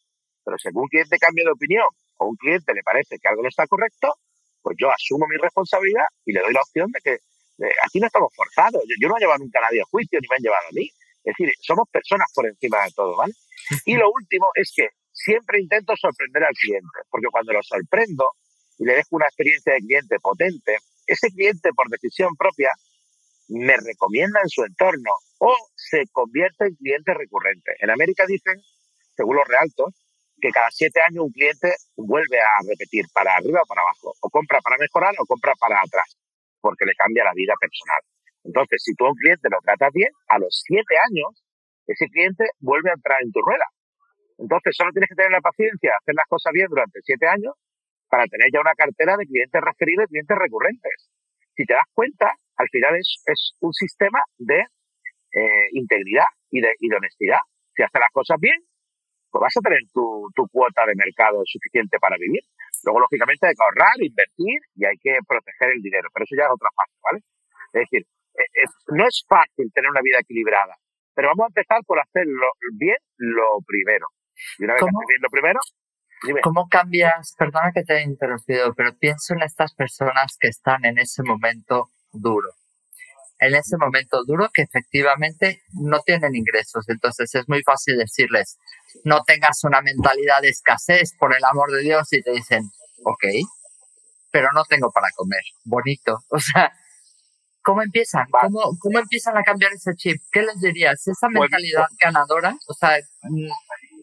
pero si algún cliente cambia de opinión o un cliente le parece que algo no está correcto, pues yo asumo mi responsabilidad y le doy la opción de que aquí no estamos forzados. Yo, no he llevado nunca a nadie a juicio ni me han llevado a mí. Es decir, somos personas por encima de todo, ¿vale? Y lo último es que siempre intento sorprender al cliente, porque cuando lo sorprendo, y le dejo una experiencia de cliente potente, ese cliente por decisión propia me recomienda en su entorno o se convierte en cliente recurrente. En América dicen, según los realtos, que cada siete años un cliente vuelve a repetir para arriba o para abajo, o compra para mejorar o compra para atrás, porque le cambia la vida personal. Entonces, si tú a un cliente lo tratas bien, a los siete años, ese cliente vuelve a entrar en tu rueda. Entonces, solo tienes que tener la paciencia, hacer las cosas bien durante siete años para tener ya una cartera de clientes referidos y clientes recurrentes. Si te das cuenta, al final es, es un sistema de eh, integridad y de, y de honestidad. Si haces las cosas bien, pues vas a tener tu, tu cuota de mercado suficiente para vivir. Luego, lógicamente, hay que ahorrar, invertir y hay que proteger el dinero, pero eso ya es otra parte, ¿vale? Es decir, eh, no es fácil tener una vida equilibrada, pero vamos a empezar por hacerlo bien lo primero. Y una vez que haces bien lo primero, ¿Cómo cambias? Perdona que te he interrumpido, pero pienso en estas personas que están en ese momento duro. En ese momento duro que efectivamente no tienen ingresos. Entonces es muy fácil decirles, no tengas una mentalidad de escasez, por el amor de Dios, y te dicen, ok, pero no tengo para comer. Bonito. O sea, ¿cómo empiezan? ¿Cómo, cómo empiezan a cambiar ese chip? ¿Qué les dirías? Esa mentalidad ganadora, o sea, mm,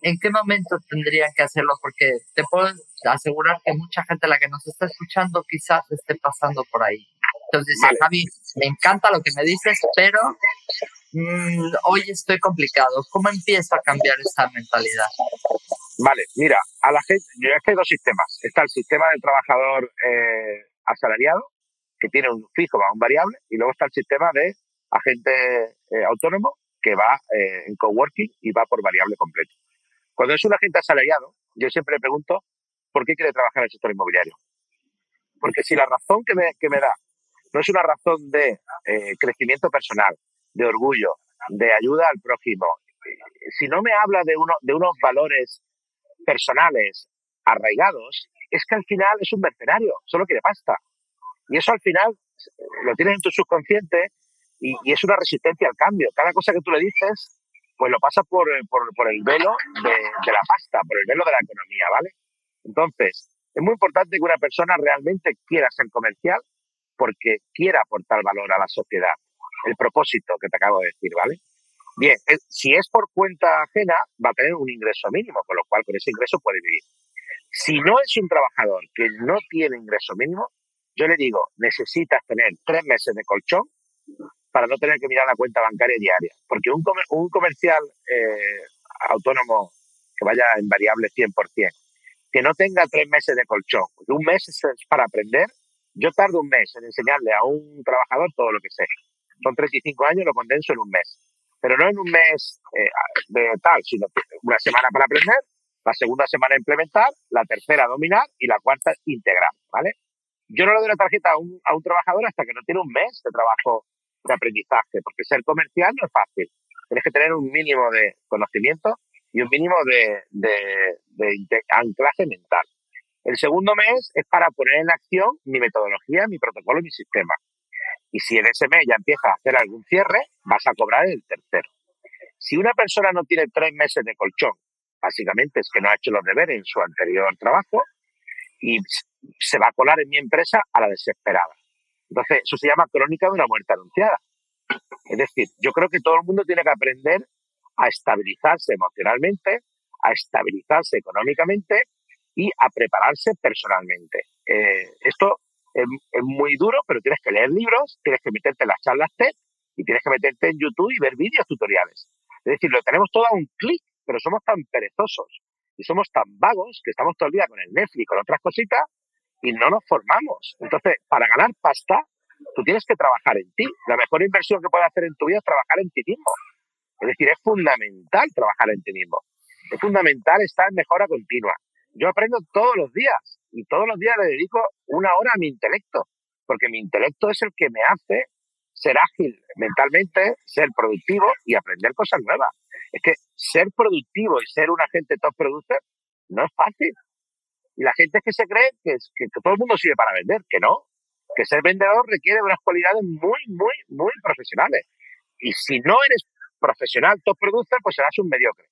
¿en qué momento tendrían que hacerlo? Porque te puedo asegurar que mucha gente la que nos está escuchando quizás esté pasando por ahí. Entonces dice, Javi, me encanta lo que me dices, pero mm, hoy estoy complicado. ¿Cómo empiezo a cambiar esa mentalidad? Vale, mira, a la gente, yo es que hay dos sistemas. Está el sistema del trabajador eh, asalariado, que tiene un fijo va un variable, y luego está el sistema de agente eh, autónomo, que va eh, en coworking y va por variable completo. Cuando es un agente asalariado, yo siempre le pregunto por qué quiere trabajar en el sector inmobiliario. Porque si la razón que me, que me da no es una razón de eh, crecimiento personal, de orgullo, de ayuda al prójimo, si no me habla de, uno, de unos valores personales arraigados, es que al final es un mercenario, solo quiere pasta. Y eso al final lo tienes en tu subconsciente y, es una resistencia al cambio. Cada cosa que tú le dices, pues lo pasa por, por, el velo de, de, la pasta, por el velo de la economía, ¿vale? Entonces, es muy importante que una persona realmente quiera ser comercial porque quiera aportar valor a la sociedad. El propósito que te acabo de decir, ¿vale? Bien, si es por cuenta ajena, va a tener un ingreso mínimo, con lo cual con ese ingreso puede vivir. Si no es un trabajador que no tiene ingreso mínimo, yo le digo, necesitas tener tres meses de colchón para no tener que mirar la cuenta bancaria diaria. Porque un, un comercial eh, autónomo que vaya en variable 100%, que no tenga tres meses de colchón, un mes es para aprender, yo tardo un mes en enseñarle a un trabajador todo lo que sé. Son 35 años, lo condenso en un mes. Pero no en un mes eh, de tal, sino una semana para aprender, la segunda semana implementar, la tercera dominar y la cuarta integrar, ¿vale? Yo no le doy la tarjeta a un, a un trabajador hasta que no tiene un mes de trabajo de aprendizaje, porque ser comercial no es fácil. Tienes que tener un mínimo de conocimiento y un mínimo de, de, anclaje mental. El segundo mes es para poner en acción mi metodología, mi protocolo mi sistema. Y si en ese mes ya empiezas a hacer algún cierre, vas a cobrar el tercero. Si una persona no tiene tres meses de colchón, básicamente es que no ha hecho los deberes en su anterior trabajo y se va a colar en mi empresa a la desesperada. Entonces, eso se llama crónica de una muerte anunciada. Es decir, yo creo que todo el mundo tiene que aprender a estabilizarse emocionalmente, a estabilizarse económicamente y a prepararse personalmente. Eh, esto es, muy duro, pero tienes que leer libros, tienes que meterte en las charlas TED y tienes que meterte en YouTube y ver vídeos tutoriales. Es decir, lo tenemos todo a un clic, pero somos tan perezosos y somos tan vagos que estamos todo el día con el Netflix, con otras cositas y no nos formamos. Entonces, para ganar pasta, tú tienes que trabajar en ti. La mejor inversión que puedes hacer en tu vida es trabajar en ti mismo. Es decir, es fundamental trabajar en ti mismo. Es fundamental estar en mejora continua. Yo aprendo todos los días y todos los días le dedico una hora a mi intelecto, porque mi intelecto es el que me hace ser ágil mentalmente, ser productivo y aprender cosas nuevas. Es que ser productivo y ser un agente top producer no es fácil. Y la gente es que se cree que, que todo el mundo sirve para vender, que no. Que ser vendedor requiere unas cualidades muy, muy, muy profesionales. Y si no eres profesional top producer, pues serás un mediocre.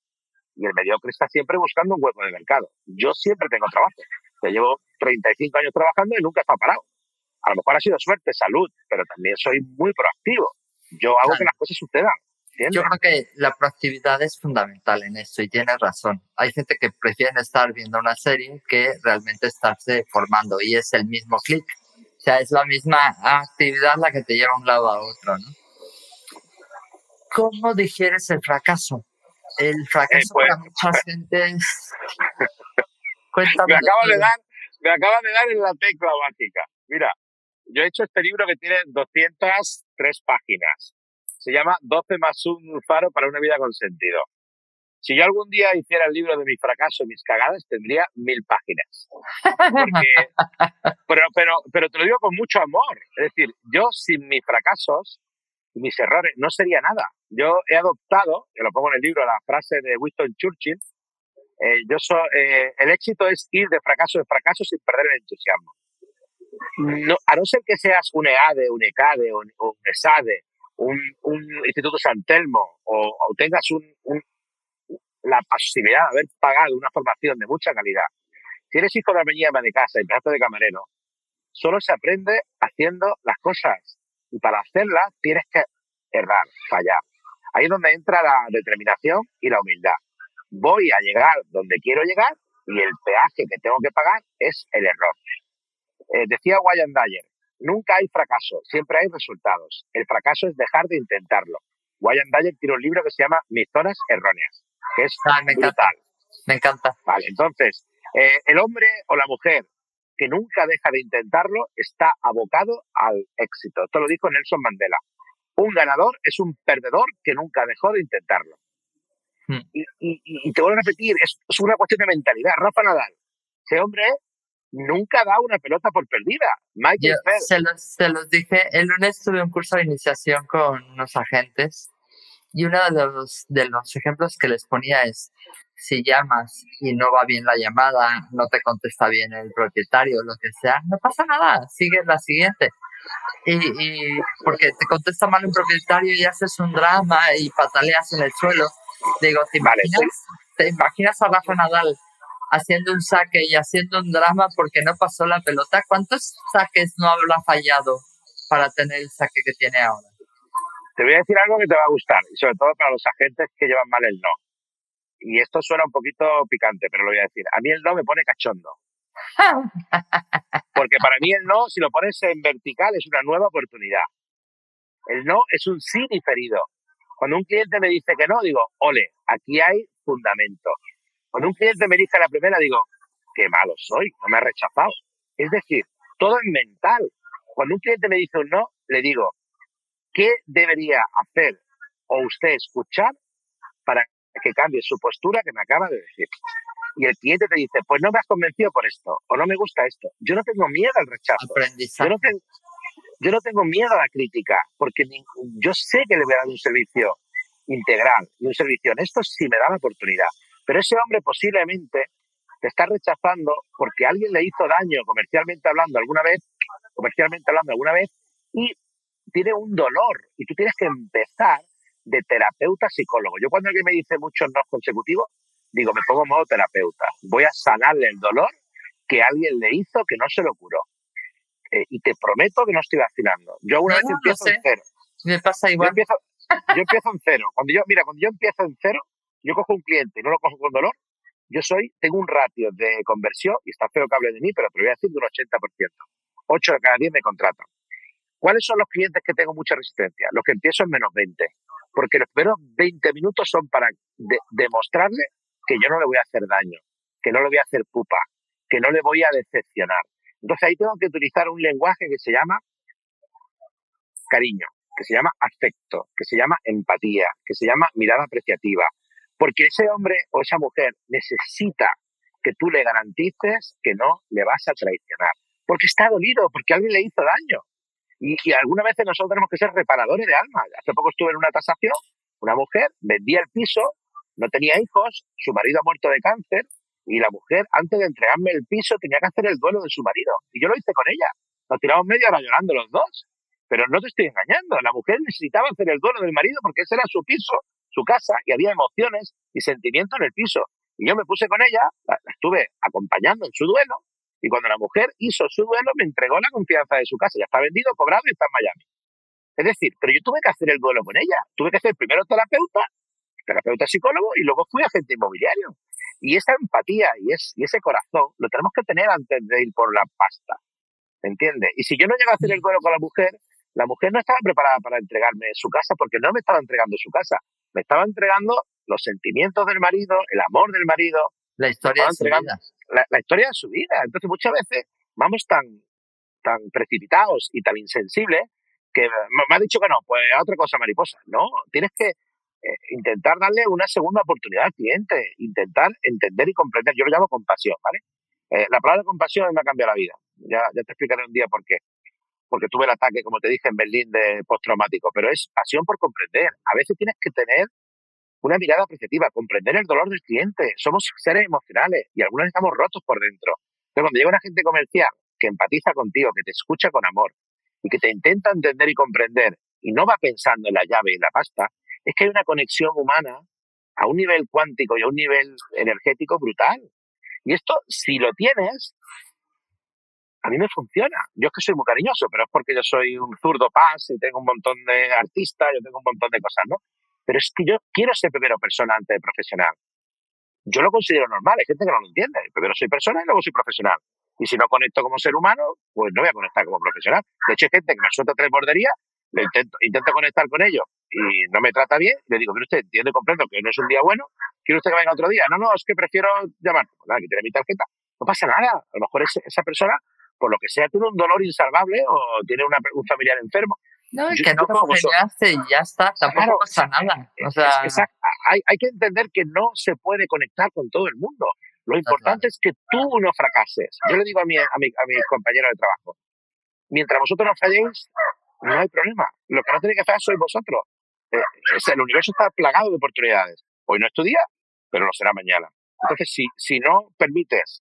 Y el mediocre está siempre buscando un hueco en el mercado. Yo siempre tengo trabajo. Yo llevo 35 años trabajando y nunca he parado. A lo mejor ha sido suerte, salud, pero también soy muy proactivo. Yo hago que las cosas sucedan. Yo creo que la proactividad es fundamental en esto y tienes razón. Hay gente que prefiere estar viendo una serie que realmente estarse formando y es el mismo clic. O sea, es la misma actividad la que te lleva de un lado a otro, ¿no? ¿Cómo digieres el fracaso? El fracaso para pues, mucha gente Cuéntame. Me acaba, de dar, me acaba de dar en la tecla básica. Mira, yo he hecho este libro que tiene 203 páginas. Se llama 12 más un faro para una vida con sentido. Si yo algún día hiciera el libro de mi fracaso y mis cagadas, tendría mil páginas. pero, pero, pero te lo digo con mucho amor. Es decir, yo sin mis fracasos mis errores no sería nada. Yo he adoptado, que lo pongo en el libro, la frase de Winston Churchill. Eh, yo soy, eh, el éxito es ir de fracaso en fracaso sin perder el entusiasmo. No, a no ser que seas un EADE, un ECADE, un, un ESADE, un, Instituto San Telmo o, o tengas un, la posibilidad de haber pagado una formación de mucha calidad. Si eres hijo de la de casa y pedazo de camarero, solo se aprende haciendo las cosas. Y para hacerlas tienes que errar, fallar. Ahí es donde entra la determinación y la humildad. Voy a llegar donde quiero llegar y el peaje que tengo que pagar es el error. Eh, decía Wayne Dyer, nunca hay fracaso, siempre hay resultados. El fracaso es dejar de intentarlo. Wayne Dyer tiene un libro que se llama Mis zonas erróneas que es ah, me brutal. Encanta. Me encanta. Vale, entonces, eh, el hombre o la mujer que nunca deja de intentarlo está abocado al éxito. Esto lo dijo Nelson Mandela. Un ganador es un perdedor que nunca dejó de intentarlo. Hmm. Y, te vuelvo a repetir, es, una cuestión de mentalidad. Rafa Nadal, ese hombre nunca da una pelota por perdida. Michael se, los, se los dije, el lunes tuve un curso de iniciación con unos agentes y uno de los, de los ejemplos que les ponía es, si llamas y no va bien la llamada, no te contesta bien el propietario, lo que sea, no pasa nada, sigue la siguiente. Y, y porque te contesta mal un propietario y haces un drama y pataleas en el suelo. Digo, ¿te imaginas, ¿te imaginas a Rafa Nadal haciendo un saque y haciendo un drama porque no pasó la pelota? ¿Cuántos saques no habrá fallado para tener el saque que tiene ahora? Te voy a decir algo que te va a gustar, y sobre todo para los agentes que llevan mal el no. Y esto suena un poquito picante, pero lo voy a decir. A mí el no me pone cachondo. Porque para mí el no, si lo pones en vertical, es una nueva oportunidad. El no es un sí diferido. Cuando un cliente me dice que no, digo, ole, aquí hay fundamento. Cuando un cliente me dice la primera, digo, qué malo soy, no me ha rechazado. Es decir, todo es mental. Cuando un cliente me dice un no, le digo, ¿qué debería hacer o usted escuchar para que cambie su postura que me acaba de decir? y el cliente te dice, pues no me has convencido por esto, o no me gusta esto. Yo no tengo miedo al rechazo. Yo no, tengo, yo no tengo miedo a la crítica, porque yo sé que le voy a dar un servicio integral y un servicio honesto si me da la oportunidad. Pero ese hombre posiblemente te está rechazando porque alguien le hizo daño comercialmente hablando alguna vez, comercialmente hablando alguna vez, y tiene un dolor. Y tú tienes que empezar de terapeuta psicólogo. Yo cuando alguien me dice muchos no consecutivos, digo, me pongo modo terapeuta, voy a sanarle el dolor que alguien le hizo que no se lo curó. Eh, y te prometo que no estoy vacilando. Yo una vez empiezo en cero. Me pasa igual. Yo empiezo, yo empiezo en cero. Cuando yo, mira, cuando yo empiezo en cero, yo cojo un cliente y no lo cojo con dolor, yo soy, tengo un ratio de conversión, y está feo que hable de mí, pero te lo voy a decir de un 80%. 8 de cada 10 me contratan. ¿Cuáles son los clientes que tengo mucha resistencia? Los que empiezo en menos 20. Porque los primeros 20 minutos son para demostrarle que yo no le voy a hacer daño, que no le voy a hacer pupa, que no le voy a decepcionar. Entonces ahí tengo que utilizar un lenguaje que se llama cariño, que se llama afecto, que se llama empatía, que se llama mirada apreciativa. Porque ese hombre o esa mujer necesita que tú le garantices que no le vas a traicionar. Porque está dolido, porque alguien le hizo daño. Y, y algunas veces nosotros tenemos que ser reparadores de alma. Hace poco estuve en una tasación, una mujer vendía el piso no tenía hijos, su marido ha muerto de cáncer y la mujer, antes de entregarme el piso, tenía que hacer el duelo de su marido. Y yo lo hice con ella. Nos tiramos media hora llorando los dos. Pero no te estoy engañando. La mujer necesitaba hacer el duelo del marido porque ese era su piso, su casa, y había emociones y sentimientos en el piso. Y yo me puse con ella, la, estuve acompañando en su duelo, y cuando la mujer hizo su duelo, me entregó la confianza de su casa. Ya está vendido, cobrado y está en Miami. Es decir, pero yo tuve que hacer el duelo con ella. Tuve que ser primero terapeuta terapeuta psicólogo y luego fui agente inmobiliario. Y esa empatía y, y ese corazón lo tenemos que tener antes de ir por la pasta. ¿Entiendes? Y si yo no llego a hacer el duelo con la mujer, la mujer no estaba preparada para entregarme su casa porque no me estaba entregando su casa. Me estaba entregando los sentimientos del marido, el amor del marido. La historia de su vida. La, la, historia de su vida. Entonces muchas veces vamos tan, tan precipitados y tan insensibles que me ha dicho que no, pues a otra cosa mariposa. No, tienes que eh, intentar darle una segunda oportunidad al cliente, intentar entender y comprender. Yo lo llamo compasión, ¿vale? Eh, la palabra compasión me ha cambiado la vida. Ya, ya te explicaré un día por qué. Porque tuve el ataque, como te dije, en Berlín de postraumático, pero es pasión por comprender. A veces tienes que tener una mirada apreciativa, comprender el dolor del cliente. Somos seres emocionales y algunos estamos rotos por dentro. Pero cuando llega una gente comercial que empatiza contigo, que te escucha con amor y que te intenta entender y comprender y no va pensando en la llave y la pasta, es que hay una conexión humana a un nivel cuántico y a un nivel energético brutal. Y esto, si lo tienes, a mí me funciona. Yo es que soy muy cariñoso, pero es porque yo soy un zurdo paz y tengo un montón de artistas, yo tengo un montón de cosas, ¿no? Pero es que yo quiero ser primero persona antes de profesional. Yo lo considero normal, hay gente que no lo entiende. Primero soy persona y luego soy profesional. Y si no conecto como ser humano, pues no voy a conectar como profesional. De hecho, hay gente que me suelta tres borderías, le intento, intento conectar con ellos y no me trata bien, le digo, pero usted entiende y comprendo que no es un día bueno, ¿quiere usted que venga otro día? No, no, es que prefiero llamar. Pues nada, que tiene mi tarjeta. No pasa nada. A lo mejor esa persona, por lo que sea, tiene un dolor insalvable o tiene una, un familiar enfermo. No, es que no congeniaste y ya está, tampoco pasa nada. O sea... hay, hay que entender que no se puede conectar con todo el mundo. Lo importante es que tú no fracases. Yo le digo a mi, a mi, a mis compañeros de trabajo, mientras vosotros no falléis, no hay problema. Lo que no tenéis que hacer sois vosotros. Eh, el universo está plagado de oportunidades. Hoy no es tu día, pero lo será mañana. Entonces, si, si no permites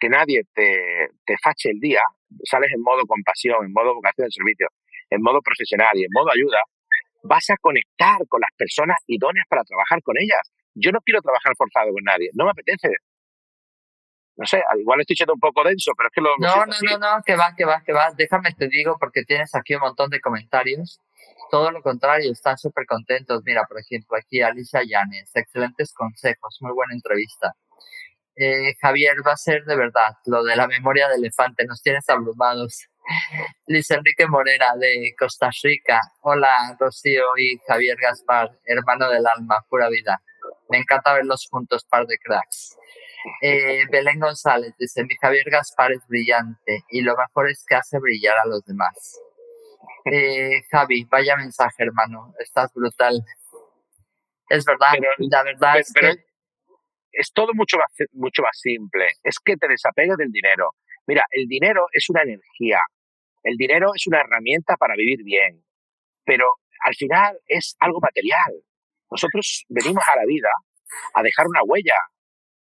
que nadie te, te fache el día, sales en modo compasión, en modo vocación de servicio, en modo profesional y en modo ayuda, vas a conectar con las personas idóneas para trabajar con ellas. Yo no quiero trabajar forzado con nadie, no me apetece. No sé, igual estoy siendo un poco denso, pero es que lo... no, no, no, no, que va, que va, que va. Déjame te digo porque tienes aquí un montón de comentarios. Todo lo contrario, están súper contentos. Mira, por ejemplo, aquí Alicia Llanes, excelentes consejos, muy buena entrevista. Eh, Javier, va a ser de verdad lo de la memoria de elefante, nos tienes abrumados. Luis Enrique Morera de Costa Rica. Hola, Rocío y Javier Gaspar, hermano del alma, pura vida. Me encanta verlos juntos, par de cracks. Eh, Belén González dice, mi Javier Gaspar es brillante y lo mejor es que hace brillar a los demás. Eh, Javi, vaya mensaje, hermano, estás brutal. Es verdad, la verdad es que... Es todo mucho más, mucho más simple, es que te desapegues del dinero. Mira, el dinero es una energía, el dinero es una herramienta para vivir bien, pero al final es algo material. Nosotros venimos a la vida a dejar una huella.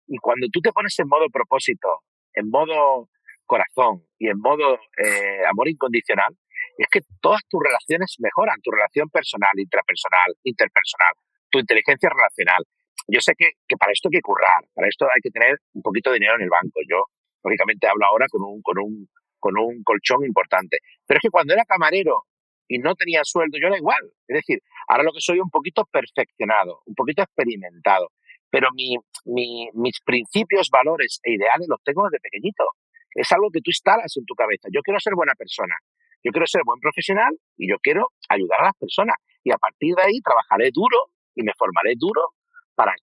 Y cuando tú te pones en modo propósito, en modo corazón y en modo eh, amor incondicional, es que todas tus relaciones mejoran, tu relación personal, intrapersonal, interpersonal, tu inteligencia relacional. Yo sé que, que para esto hay que currar, para esto hay que tener un poquito de dinero en el banco. Yo, lógicamente, hablo ahora con un, con un con un colchón importante. Pero es que cuando era camarero y no tenía sueldo, yo era igual. Es decir, ahora lo que soy un poquito perfeccionado, un poquito experimentado. Pero mi, mis principios, valores e ideales los tengo desde pequeñito. Es algo que tú instalas en tu cabeza. Yo quiero ser buena persona, yo quiero ser buen profesional y yo quiero ayudar a las personas. Y a partir de ahí trabajaré duro y me formaré duro para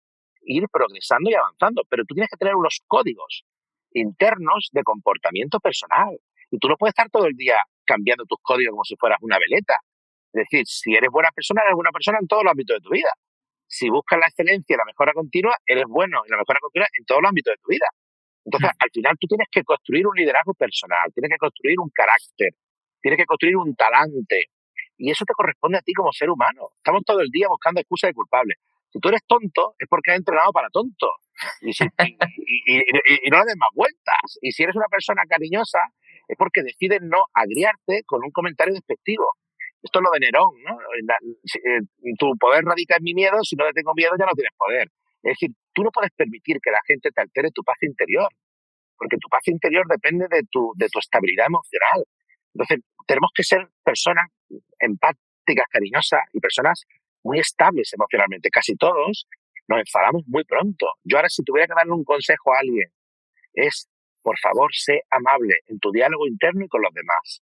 ir progresando y avanzando. Pero tú tienes que tener unos códigos internos de comportamiento personal. Y tú no puedes estar todo el día cambiando tus códigos como si fueras una veleta. Es decir, si eres buena persona, eres buena persona en todos los ámbitos de tu vida. Si buscas la excelencia y la mejora continua, eres bueno en la mejora continua en todos los ámbitos de tu vida. Entonces, al final tú tienes que construir un liderazgo personal, tienes que construir un carácter, tienes que construir un talante. Y eso te corresponde a ti como ser humano. Estamos todo el día buscando excusas de culpables. Si tú eres tonto, es porque has entrenado para tonto. Y, y, no le des más vueltas. Y si eres una persona cariñosa, es porque decides no agriarte con un comentario despectivo. Esto es lo de Nerón, ¿no? Eh, tu poder radica en mi miedo, si no le tengo miedo ya no tienes poder. Es decir, tú no puedes permitir que la gente te altere tu paz interior, porque tu paz interior depende de tu, de tu estabilidad emocional. Entonces, tenemos que ser personas empáticas, cariñosas y personas muy estables emocionalmente. Casi todos nos enfadamos muy pronto. Yo ahora si tuviera que darle un consejo a alguien, es, por favor, sé amable en tu diálogo interno y con los demás.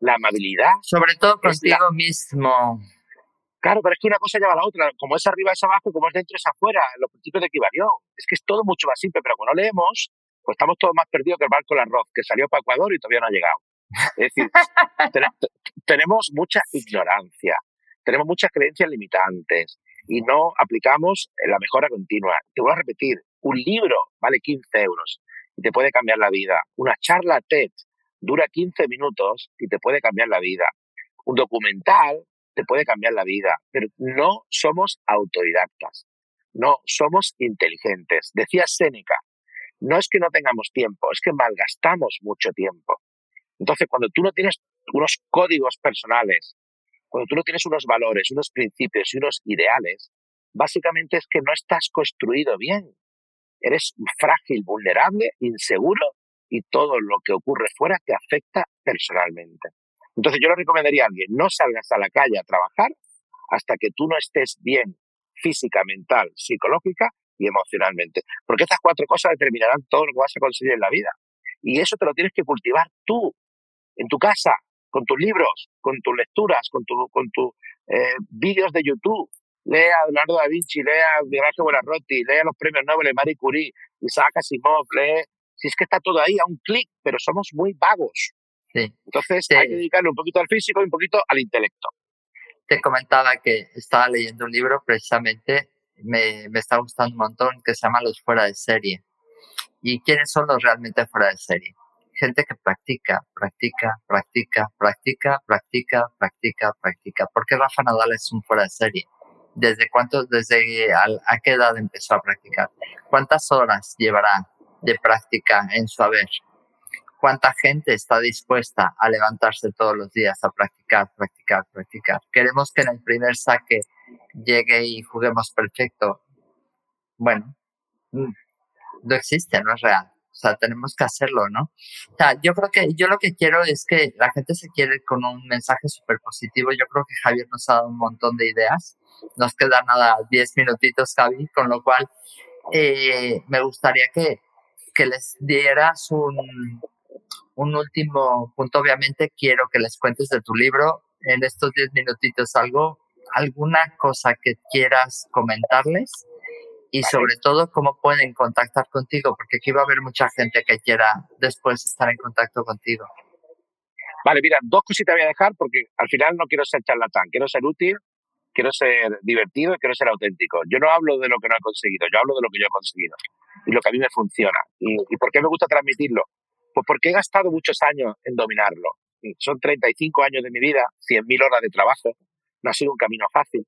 La amabilidad. Sobre todo contigo mismo. Claro, pero es que una cosa lleva a la otra. Como es arriba es abajo, como es dentro es afuera. Los principios de Kibalión. Es que es todo mucho más simple, pero cuando leemos, pues estamos todos más perdidos que el barco del arroz, que salió para Ecuador y todavía no ha llegado. Es decir, tenemos mucha ignorancia, tenemos muchas creencias limitantes y no aplicamos la mejora continua. Te voy a repetir, un libro vale 15 euros y te puede cambiar la vida. Una charla TED dura 15 minutos y te puede cambiar la vida. Un documental te puede cambiar la vida, pero no somos autodidactas, no somos inteligentes. Decía Séneca, no es que no tengamos tiempo, es que malgastamos mucho tiempo. Entonces, cuando tú no tienes unos códigos personales, cuando tú no tienes unos valores, unos principios y unos ideales, básicamente es que no estás construido bien. Eres frágil, vulnerable, inseguro y todo lo que ocurre fuera te afecta personalmente. Entonces yo le recomendaría a alguien, no salgas a la calle a trabajar hasta que tú no estés bien física, mental, psicológica y emocionalmente. Porque estas cuatro cosas determinarán todo lo que vas a conseguir en la vida. Y eso te lo tienes que cultivar tú, en tu casa, con tus libros, con tus lecturas, con tus con tu, eh, vídeos de YouTube. Lea a Leonardo da Vinci, lea a Miguel Ángel Buenarroti, lea los premios Nobel de Marie Curie, Isaac Asimov, lee... Si es que está todo ahí a un clic, pero somos muy vagos. Sí. Entonces hay que dedicarle un poquito al físico y un poquito al intelecto. Te comentaba que estaba leyendo un libro precisamente, me, me está gustando un montón, que se llama Los Fuera de Serie. ¿Y quiénes son los realmente fuera de serie? Gente que practica, practica, practica, practica, practica, practica, practica. ¿Por qué Rafa Nadal es un fuera de serie? ¿Desde cuánto, desde a, qué edad empezó a practicar? ¿Cuántas horas llevará de práctica en su haber? ¿Cuánta gente está dispuesta a levantarse todos los días a practicar, practicar, practicar? Queremos que en el primer saque llegue y juguemos perfecto. Bueno, mm, no existe, no es real. Sea, tenemos que hacerlo, ¿no? O sea, yo creo que yo lo que quiero es que la gente se quiere con un mensaje súper positivo. Yo creo que Javier nos ha dado un montón de ideas. Nos quedan nada 10 minutitos, Javi, con lo cual eh, me gustaría que, que les dieras un, un último punto. Obviamente quiero que les cuentes de tu libro en estos 10 minutitos algo, alguna cosa que quieras comentarles y sobre todo cómo pueden contactar contigo, porque aquí va a haber mucha gente que quiera después estar en contacto contigo. Vale, mira, dos cositas voy a dejar porque al final no quiero ser charlatán, quiero ser útil, quiero ser divertido y quiero ser auténtico. Yo no hablo de lo que no he conseguido, yo hablo de lo que yo he conseguido y lo que a mí me funciona. ¿Y, y por qué me gusta transmitirlo? Pues porque he gastado muchos años en dominarlo. Son 35 años de mi vida, 100.000 horas de trabajo, no ha sido un camino fácil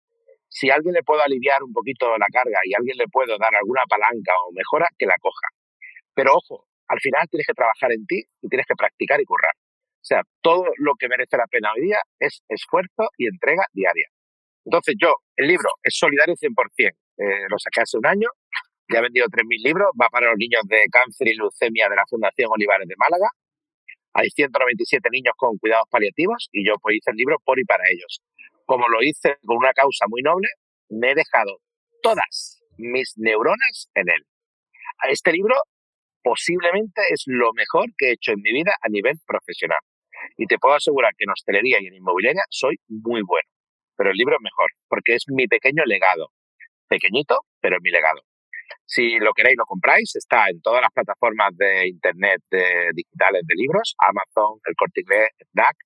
si alguien le puedo aliviar un poquito la carga y alguien le puedo dar alguna palanca o mejora, que la coja. Pero ojo, al final tienes que trabajar en ti y tienes que practicar y currar. O sea, todo lo que merece la pena hoy día es esfuerzo y entrega diaria. Entonces yo, el libro es solidario 100%. Eh, lo saqué hace un año, ya he vendido 3.000 libros, va para los niños de cáncer y leucemia de la Fundación Olivares de Málaga. Hay 197 niños con cuidados paliativos y yo pues hice el libro por y para ellos como lo hice con una causa muy noble, me he dejado todas mis neuronas en él. Este libro posiblemente es lo mejor que he hecho en mi vida a nivel profesional. Y te puedo asegurar que en hostelería y en inmobiliaria soy muy bueno. Pero el libro es mejor, porque es mi pequeño legado. Pequeñito, pero mi legado. Si lo queréis, lo compráis. Está en todas las plataformas de internet digitales de libros, Amazon, el Corte Inglés, DAC,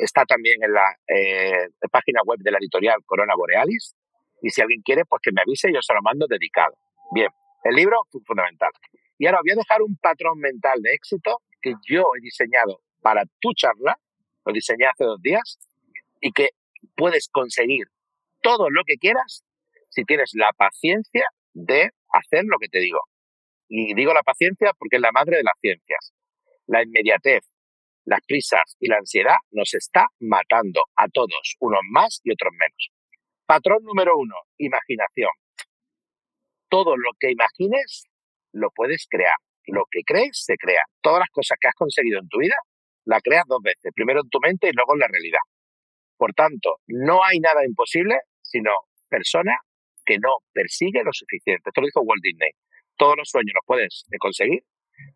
Está también en la eh, página web de la editorial Corona Borealis. Y si alguien quiere, pues que me avise, yo se lo mando dedicado. Bien, el libro fundamental. Y ahora voy a dejar un patrón mental de éxito que yo he diseñado para tu charla, lo diseñé hace dos días, y que puedes conseguir todo lo que quieras si tienes la paciencia de hacer lo que te digo. Y digo la paciencia porque es la madre de las ciencias. La inmediatez, las prisas y la ansiedad nos está matando a todos, unos más y otros menos. Patrón número uno, imaginación. Todo lo que imagines lo puedes crear. Lo que crees se crea. Todas las cosas que has conseguido en tu vida la creas dos veces, primero en tu mente y luego en la realidad. Por tanto, no hay nada imposible, sino persona que no persigue lo suficiente. Esto lo dijo Walt Disney. Todos los sueños los puedes conseguir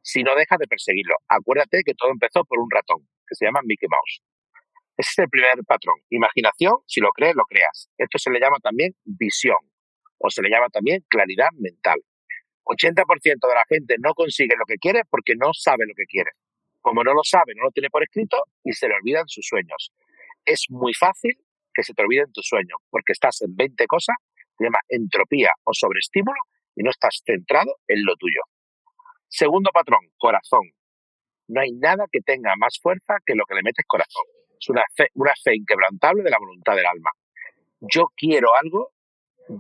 si no dejas de perseguirlo. Acuérdate que todo empezó por un ratón, que se llama Mickey Mouse. Ese es el primer patrón. Imaginación, si lo crees, lo creas. Esto se le llama también visión o se le llama también claridad mental. 80% de la gente no consigue lo que quiere porque no sabe lo que quiere. Como no lo sabe, no lo tiene por escrito y se le olvidan sus sueños. Es muy fácil que se te olviden tus sueños porque estás en 20 cosas, se llama entropía o sobreestímulo y no estás centrado en lo tuyo. Segundo patrón, corazón. No hay nada que tenga más fuerza que lo que le metes corazón. Es una fe, una fe inquebrantable de la voluntad del alma. Yo quiero algo,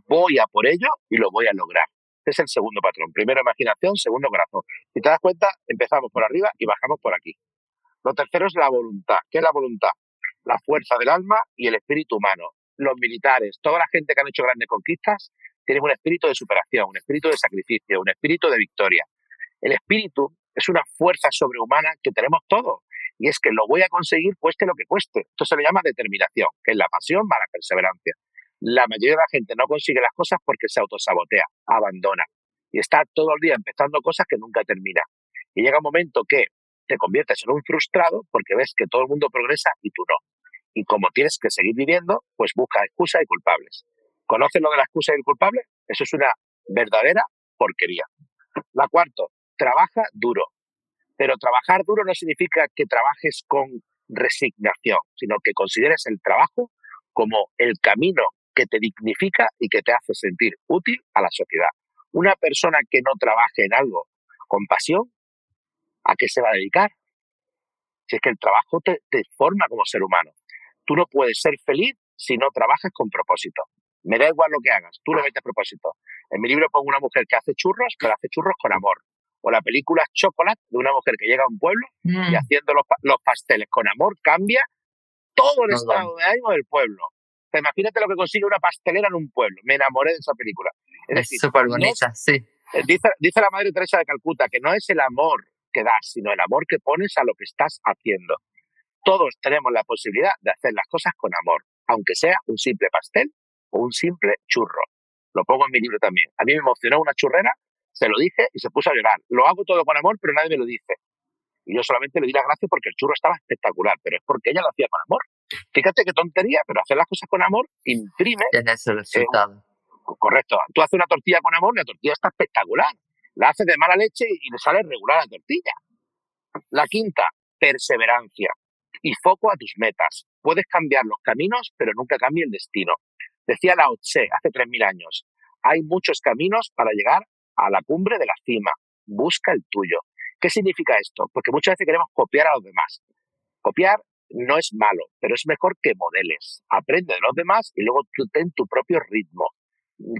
voy a por ello y lo voy a lograr. Es el segundo patrón. Primero imaginación, segundo corazón. Si te das cuenta, empezamos por arriba y bajamos por aquí. Lo tercero es la voluntad. ¿Qué es la voluntad? La fuerza del alma y el espíritu humano. Los militares, toda la gente que han hecho grandes conquistas, tienen un espíritu de superación, un espíritu de sacrificio, un espíritu de victoria. El espíritu es una fuerza sobrehumana que tenemos todos. Y es que lo voy a conseguir cueste lo que cueste. Esto se le llama determinación, que es la pasión más la perseverancia. La mayoría de la gente no consigue las cosas porque se autosabotea, abandona. Y está todo el día empezando cosas que nunca termina. Y llega un momento que te conviertes en un frustrado porque ves que todo el mundo progresa y tú no. Y como tienes que seguir viviendo, pues busca excusas y culpables. ¿Conoces lo de la excusa y el culpable? Eso es una verdadera porquería. La cuarto, trabaja duro. Pero trabajar duro no significa que trabajes con resignación, sino que consideres el trabajo como el camino que te dignifica y que te hace sentir útil a la sociedad. Una persona que no trabaje en algo con pasión, ¿a qué se va a dedicar? Si es que el trabajo te, te forma como ser humano. Tú no puedes ser feliz si no trabajas con propósito. Me da igual lo que hagas, tú lo metes a propósito. En mi libro pongo una mujer que hace churros, pero hace churros con amor. O la película Chocolate de una mujer que llega a un pueblo y mm. haciendo los, los pasteles con amor cambia todo el estado de ánimo del pueblo. imagínate lo que consigue una pastelera en un pueblo. Me enamoré de esa película. Es, súper bonita, sí. Eh, dice, dice la Madre Teresa de Calcuta que no es el amor que das, sino el amor que pones a lo que estás haciendo. Todos tenemos la posibilidad de hacer las cosas con amor, aunque sea un simple pastel o un simple churro. Lo pongo en mi libro también. A mí me emocionó una churrera, se lo dije y se puso a llorar. Lo hago todo con amor, pero nadie me lo dice. Y yo solamente le di las gracias porque el churro estaba espectacular, pero es porque ella lo hacía con amor. Fíjate qué tontería, pero hacer las cosas con amor imprime. Tienes el resultado. correcto. Tú haces una tortilla con amor y la tortilla está espectacular. La haces de mala leche y le sale regular la tortilla. La quinta, perseverancia y foco a tus metas. Puedes cambiar los caminos, pero nunca cambia el destino. Decía Lao Tse hace 3.000 años, hay muchos caminos para llegar a la cumbre de la cima. Busca el tuyo. ¿Qué significa esto? Porque muchas veces queremos copiar a los demás. Copiar no es malo, pero es mejor que modeles. Aprende de los demás y luego tú ten tu propio ritmo.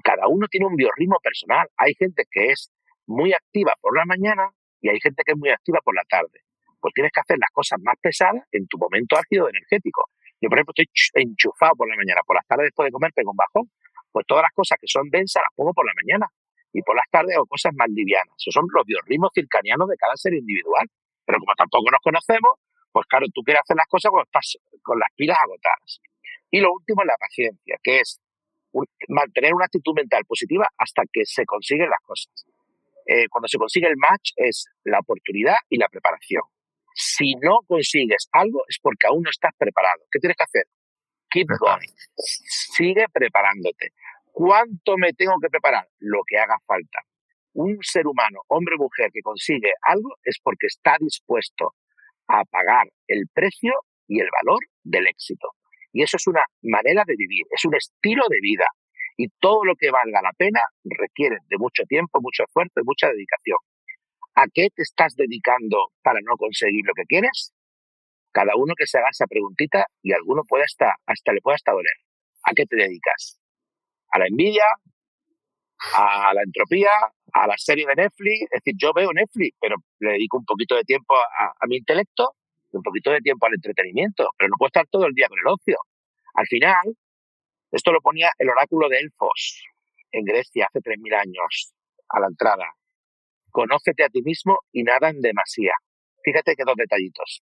Cada uno tiene un biorritmo personal. Hay gente que es muy activa por la mañana y hay gente que es muy activa por la tarde. Pues tienes que hacer las cosas más pesadas en tu momento ácido energético. Yo, por ejemplo, estoy enchufado por la mañana, por las tardes después de comer pego un bajón. Pues todas las cosas que son densas las pongo por la mañana y por las tardes hago cosas más livianas. Esos son los biorritmos circanianos de cada ser individual. Pero como tampoco nos conocemos, pues claro, tú quieres hacer las cosas cuando estás con las pilas agotadas. Y lo último es la paciencia, que es mantener una actitud mental positiva hasta que se consiguen las cosas. Eh, cuando se consigue el match es la oportunidad y la preparación. Si no consigues algo es porque aún no estás preparado. ¿Qué tienes que hacer? Keep going. Sigue preparándote. ¿Cuánto me tengo que preparar? Lo que haga falta. Un ser humano, hombre o mujer, que consigue algo es porque está dispuesto a pagar el precio y el valor del éxito. Y eso es una manera de vivir, es un estilo de vida. Y todo lo que valga la pena requiere de mucho tiempo, mucho esfuerzo y mucha dedicación. ¿A qué te estás dedicando para no conseguir lo que quieres? Cada uno que se haga esa preguntita y alguno puede hasta, hasta le puede hasta doler. ¿A qué te dedicas? A la envidia, a la entropía, a la serie de Netflix. Es decir, yo veo Netflix, pero le dedico un poquito de tiempo a, mi intelecto y un poquito de tiempo al entretenimiento, pero no puedo estar todo el día con el ocio. Al final, esto lo ponía el oráculo de Elfos en Grecia hace 3.000 años, a la entrada. Conócete a ti mismo y nada en demasía. Fíjate que dos detallitos.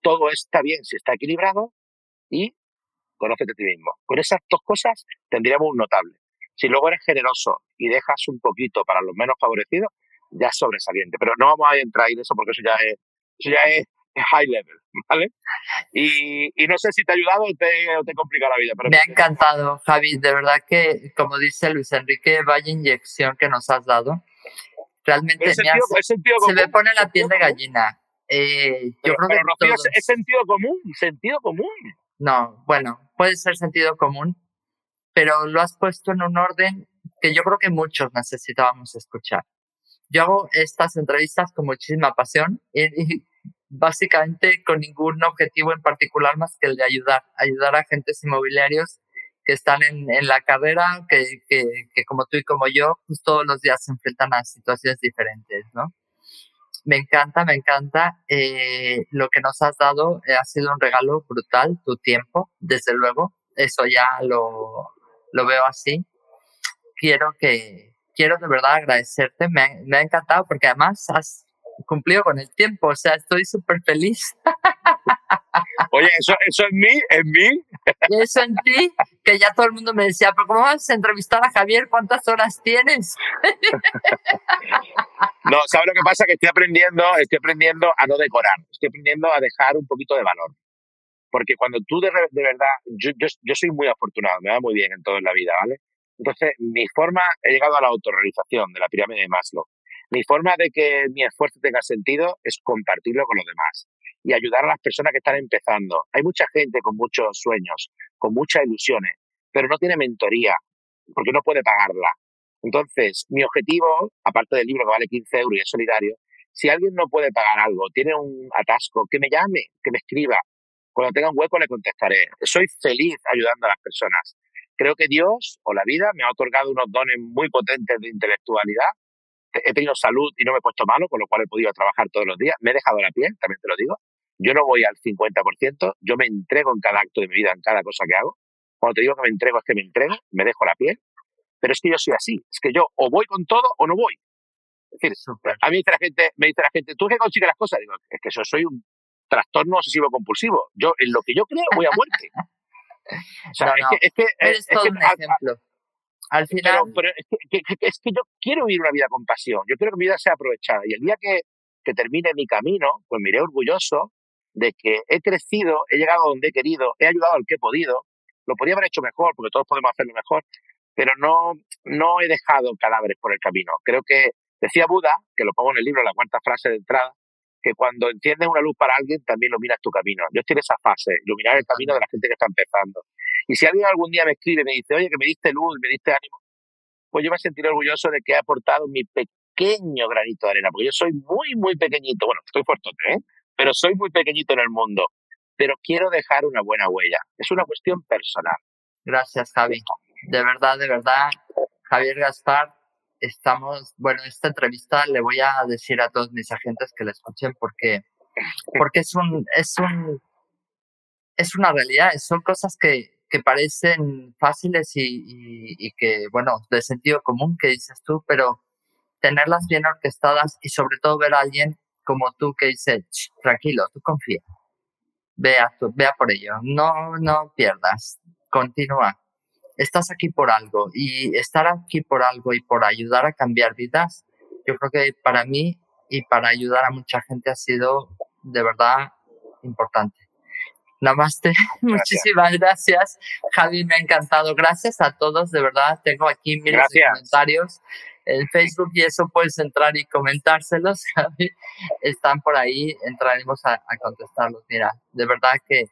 Todo está bien si está equilibrado y conócete a ti mismo. Con esas dos cosas tendríamos un notable. Si luego eres generoso y dejas un poquito para los menos favorecidos, ya es sobresaliente. Pero no vamos a entrar en eso porque eso ya es, eso ya es high level, ¿vale? Y, no sé si te ha ayudado o te, o te complica la vida. Pero me ha encantado, Javi. De verdad que, como dice Luis Enrique, vaya inyección que nos has dado. Realmente me se me pone la piel de gallina. Eh, yo creo que es sentido común, sentido común. No, bueno, puede ser sentido común, pero lo has puesto en un orden que yo creo que muchos necesitábamos escuchar. Yo hago estas entrevistas con muchísima pasión y, básicamente con ningún objetivo en particular más que el de ayudar, ayudar a agentes inmobiliarios que están en, la carrera, que, como tú y como yo, pues todos los días se enfrentan a situaciones diferentes, ¿no? Me encanta, me encanta. Eh, lo que nos has dado eh, ha sido un regalo brutal, tu tiempo, desde luego. Eso ya lo, lo veo así. Quiero que, quiero de verdad agradecerte. Me, me ha encantado porque además has cumplido con el tiempo. O sea, estoy súper feliz. Oye, eso, eso en mí, en mí. Eso en ti, que ya todo el mundo me decía, pero ¿cómo vas a entrevistar a Javier? ¿Cuántas horas tienes? No, ¿sabes lo que pasa? Que estoy aprendiendo, estoy aprendiendo a no decorar, estoy aprendiendo a dejar un poquito de valor. Porque cuando tú de, de verdad, yo, yo, yo soy muy afortunado, me va muy bien en todo en la vida, ¿vale? Entonces, mi forma, he llegado a la autorrealización de la pirámide de Maslow. Mi forma de que mi esfuerzo tenga sentido es compartirlo con los demás y ayudar a las personas que están empezando. Hay mucha gente con muchos sueños, con muchas ilusiones, pero no tiene mentoría porque no puede pagarla. Entonces, mi objetivo, aparte del libro que vale 15 euros y es solidario, si alguien no puede pagar algo, tiene un atasco, que me llame, que me escriba. Cuando tenga un hueco le contestaré. Soy feliz ayudando a las personas. creo que Dios o la vida me ha otorgado unos dones muy potentes de intelectualidad. He tenido salud y no me he puesto malo, con lo cual he podido trabajar todos los días. Me he dejado la piel, también te lo digo. Yo no voy al 50%, yo me entrego en cada acto de mi vida, en cada cosa que hago. Cuando te digo que me entrego es que me entrego, me dejo la piel. Pero es que yo soy así, es que yo o voy con todo o no voy. Es decir, a mí me dice la gente, me dice la gente, ¿tú qué consigues las cosas? Digo, es que yo soy un trastorno obsesivo compulsivo. Yo, en lo que yo creo, voy a muerte. O sea, es que, es todo un ejemplo. Al final. Pero, es, que, yo quiero vivir una vida con pasión. Yo quiero que mi vida sea aprovechada. Y el día que, que termine mi camino, pues me iré orgulloso de que he crecido, he llegado donde he querido, he ayudado al que he podido. Lo podría haber hecho mejor, porque todos podemos hacerlo mejor, pero no, no he dejado cadáveres por el camino. Creo que decía Buda, que lo pongo en el libro, la cuarta frase de entrada, que cuando enciendes una luz para alguien, también iluminas tu camino. Yo estoy en esa fase, iluminar el camino de la gente que está empezando. Y si alguien algún día me escribe y me dice, oye, que me diste luz, me diste ánimo, pues yo me sentiré orgulloso de que he aportado mi pequeño granito de arena, porque yo soy muy, muy pequeñito. Bueno, estoy fuertote, ¿eh? Pero soy muy pequeñito en el mundo. Pero quiero dejar una buena huella. Es una cuestión personal. Gracias, Javi. De verdad, de verdad, Javier Gaspar, estamos, bueno, esta entrevista le voy a decir a todos mis agentes que la escuchen porque, porque es un, es un, es una realidad, son cosas que, que parecen fáciles y, y, que, bueno, de sentido común que dices tú, pero tenerlas bien orquestadas y sobre todo ver a alguien como tú que dice, tranquilo, tú confía, vea, vea por ello, no, no pierdas, continúa estás aquí por algo y estar aquí por algo y por ayudar a cambiar vidas, yo creo que para mí y para ayudar a mucha gente ha sido de verdad importante. Namaste, muchísimas gracias. Javi, me ha encantado. Gracias a todos, de verdad. Tengo aquí miles de comentarios en Facebook y eso puedes entrar y comentárselos. Están por ahí, entraremos a, a contestarlos. Mira, de verdad que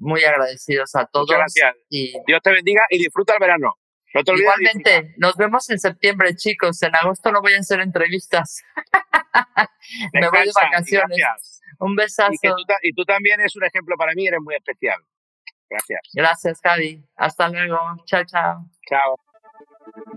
muy agradecidos a todos. gracias. Y Dios te bendiga y disfruta el verano. Igualmente, nos vemos en septiembre, chicos. En agosto no voy a hacer entrevistas. Me voy de vacaciones. Un besazo. Y, tú, también eres un ejemplo para mí, eres muy especial. Gracias. Gracias, Javi. Hasta luego. Chao, chao. Chao.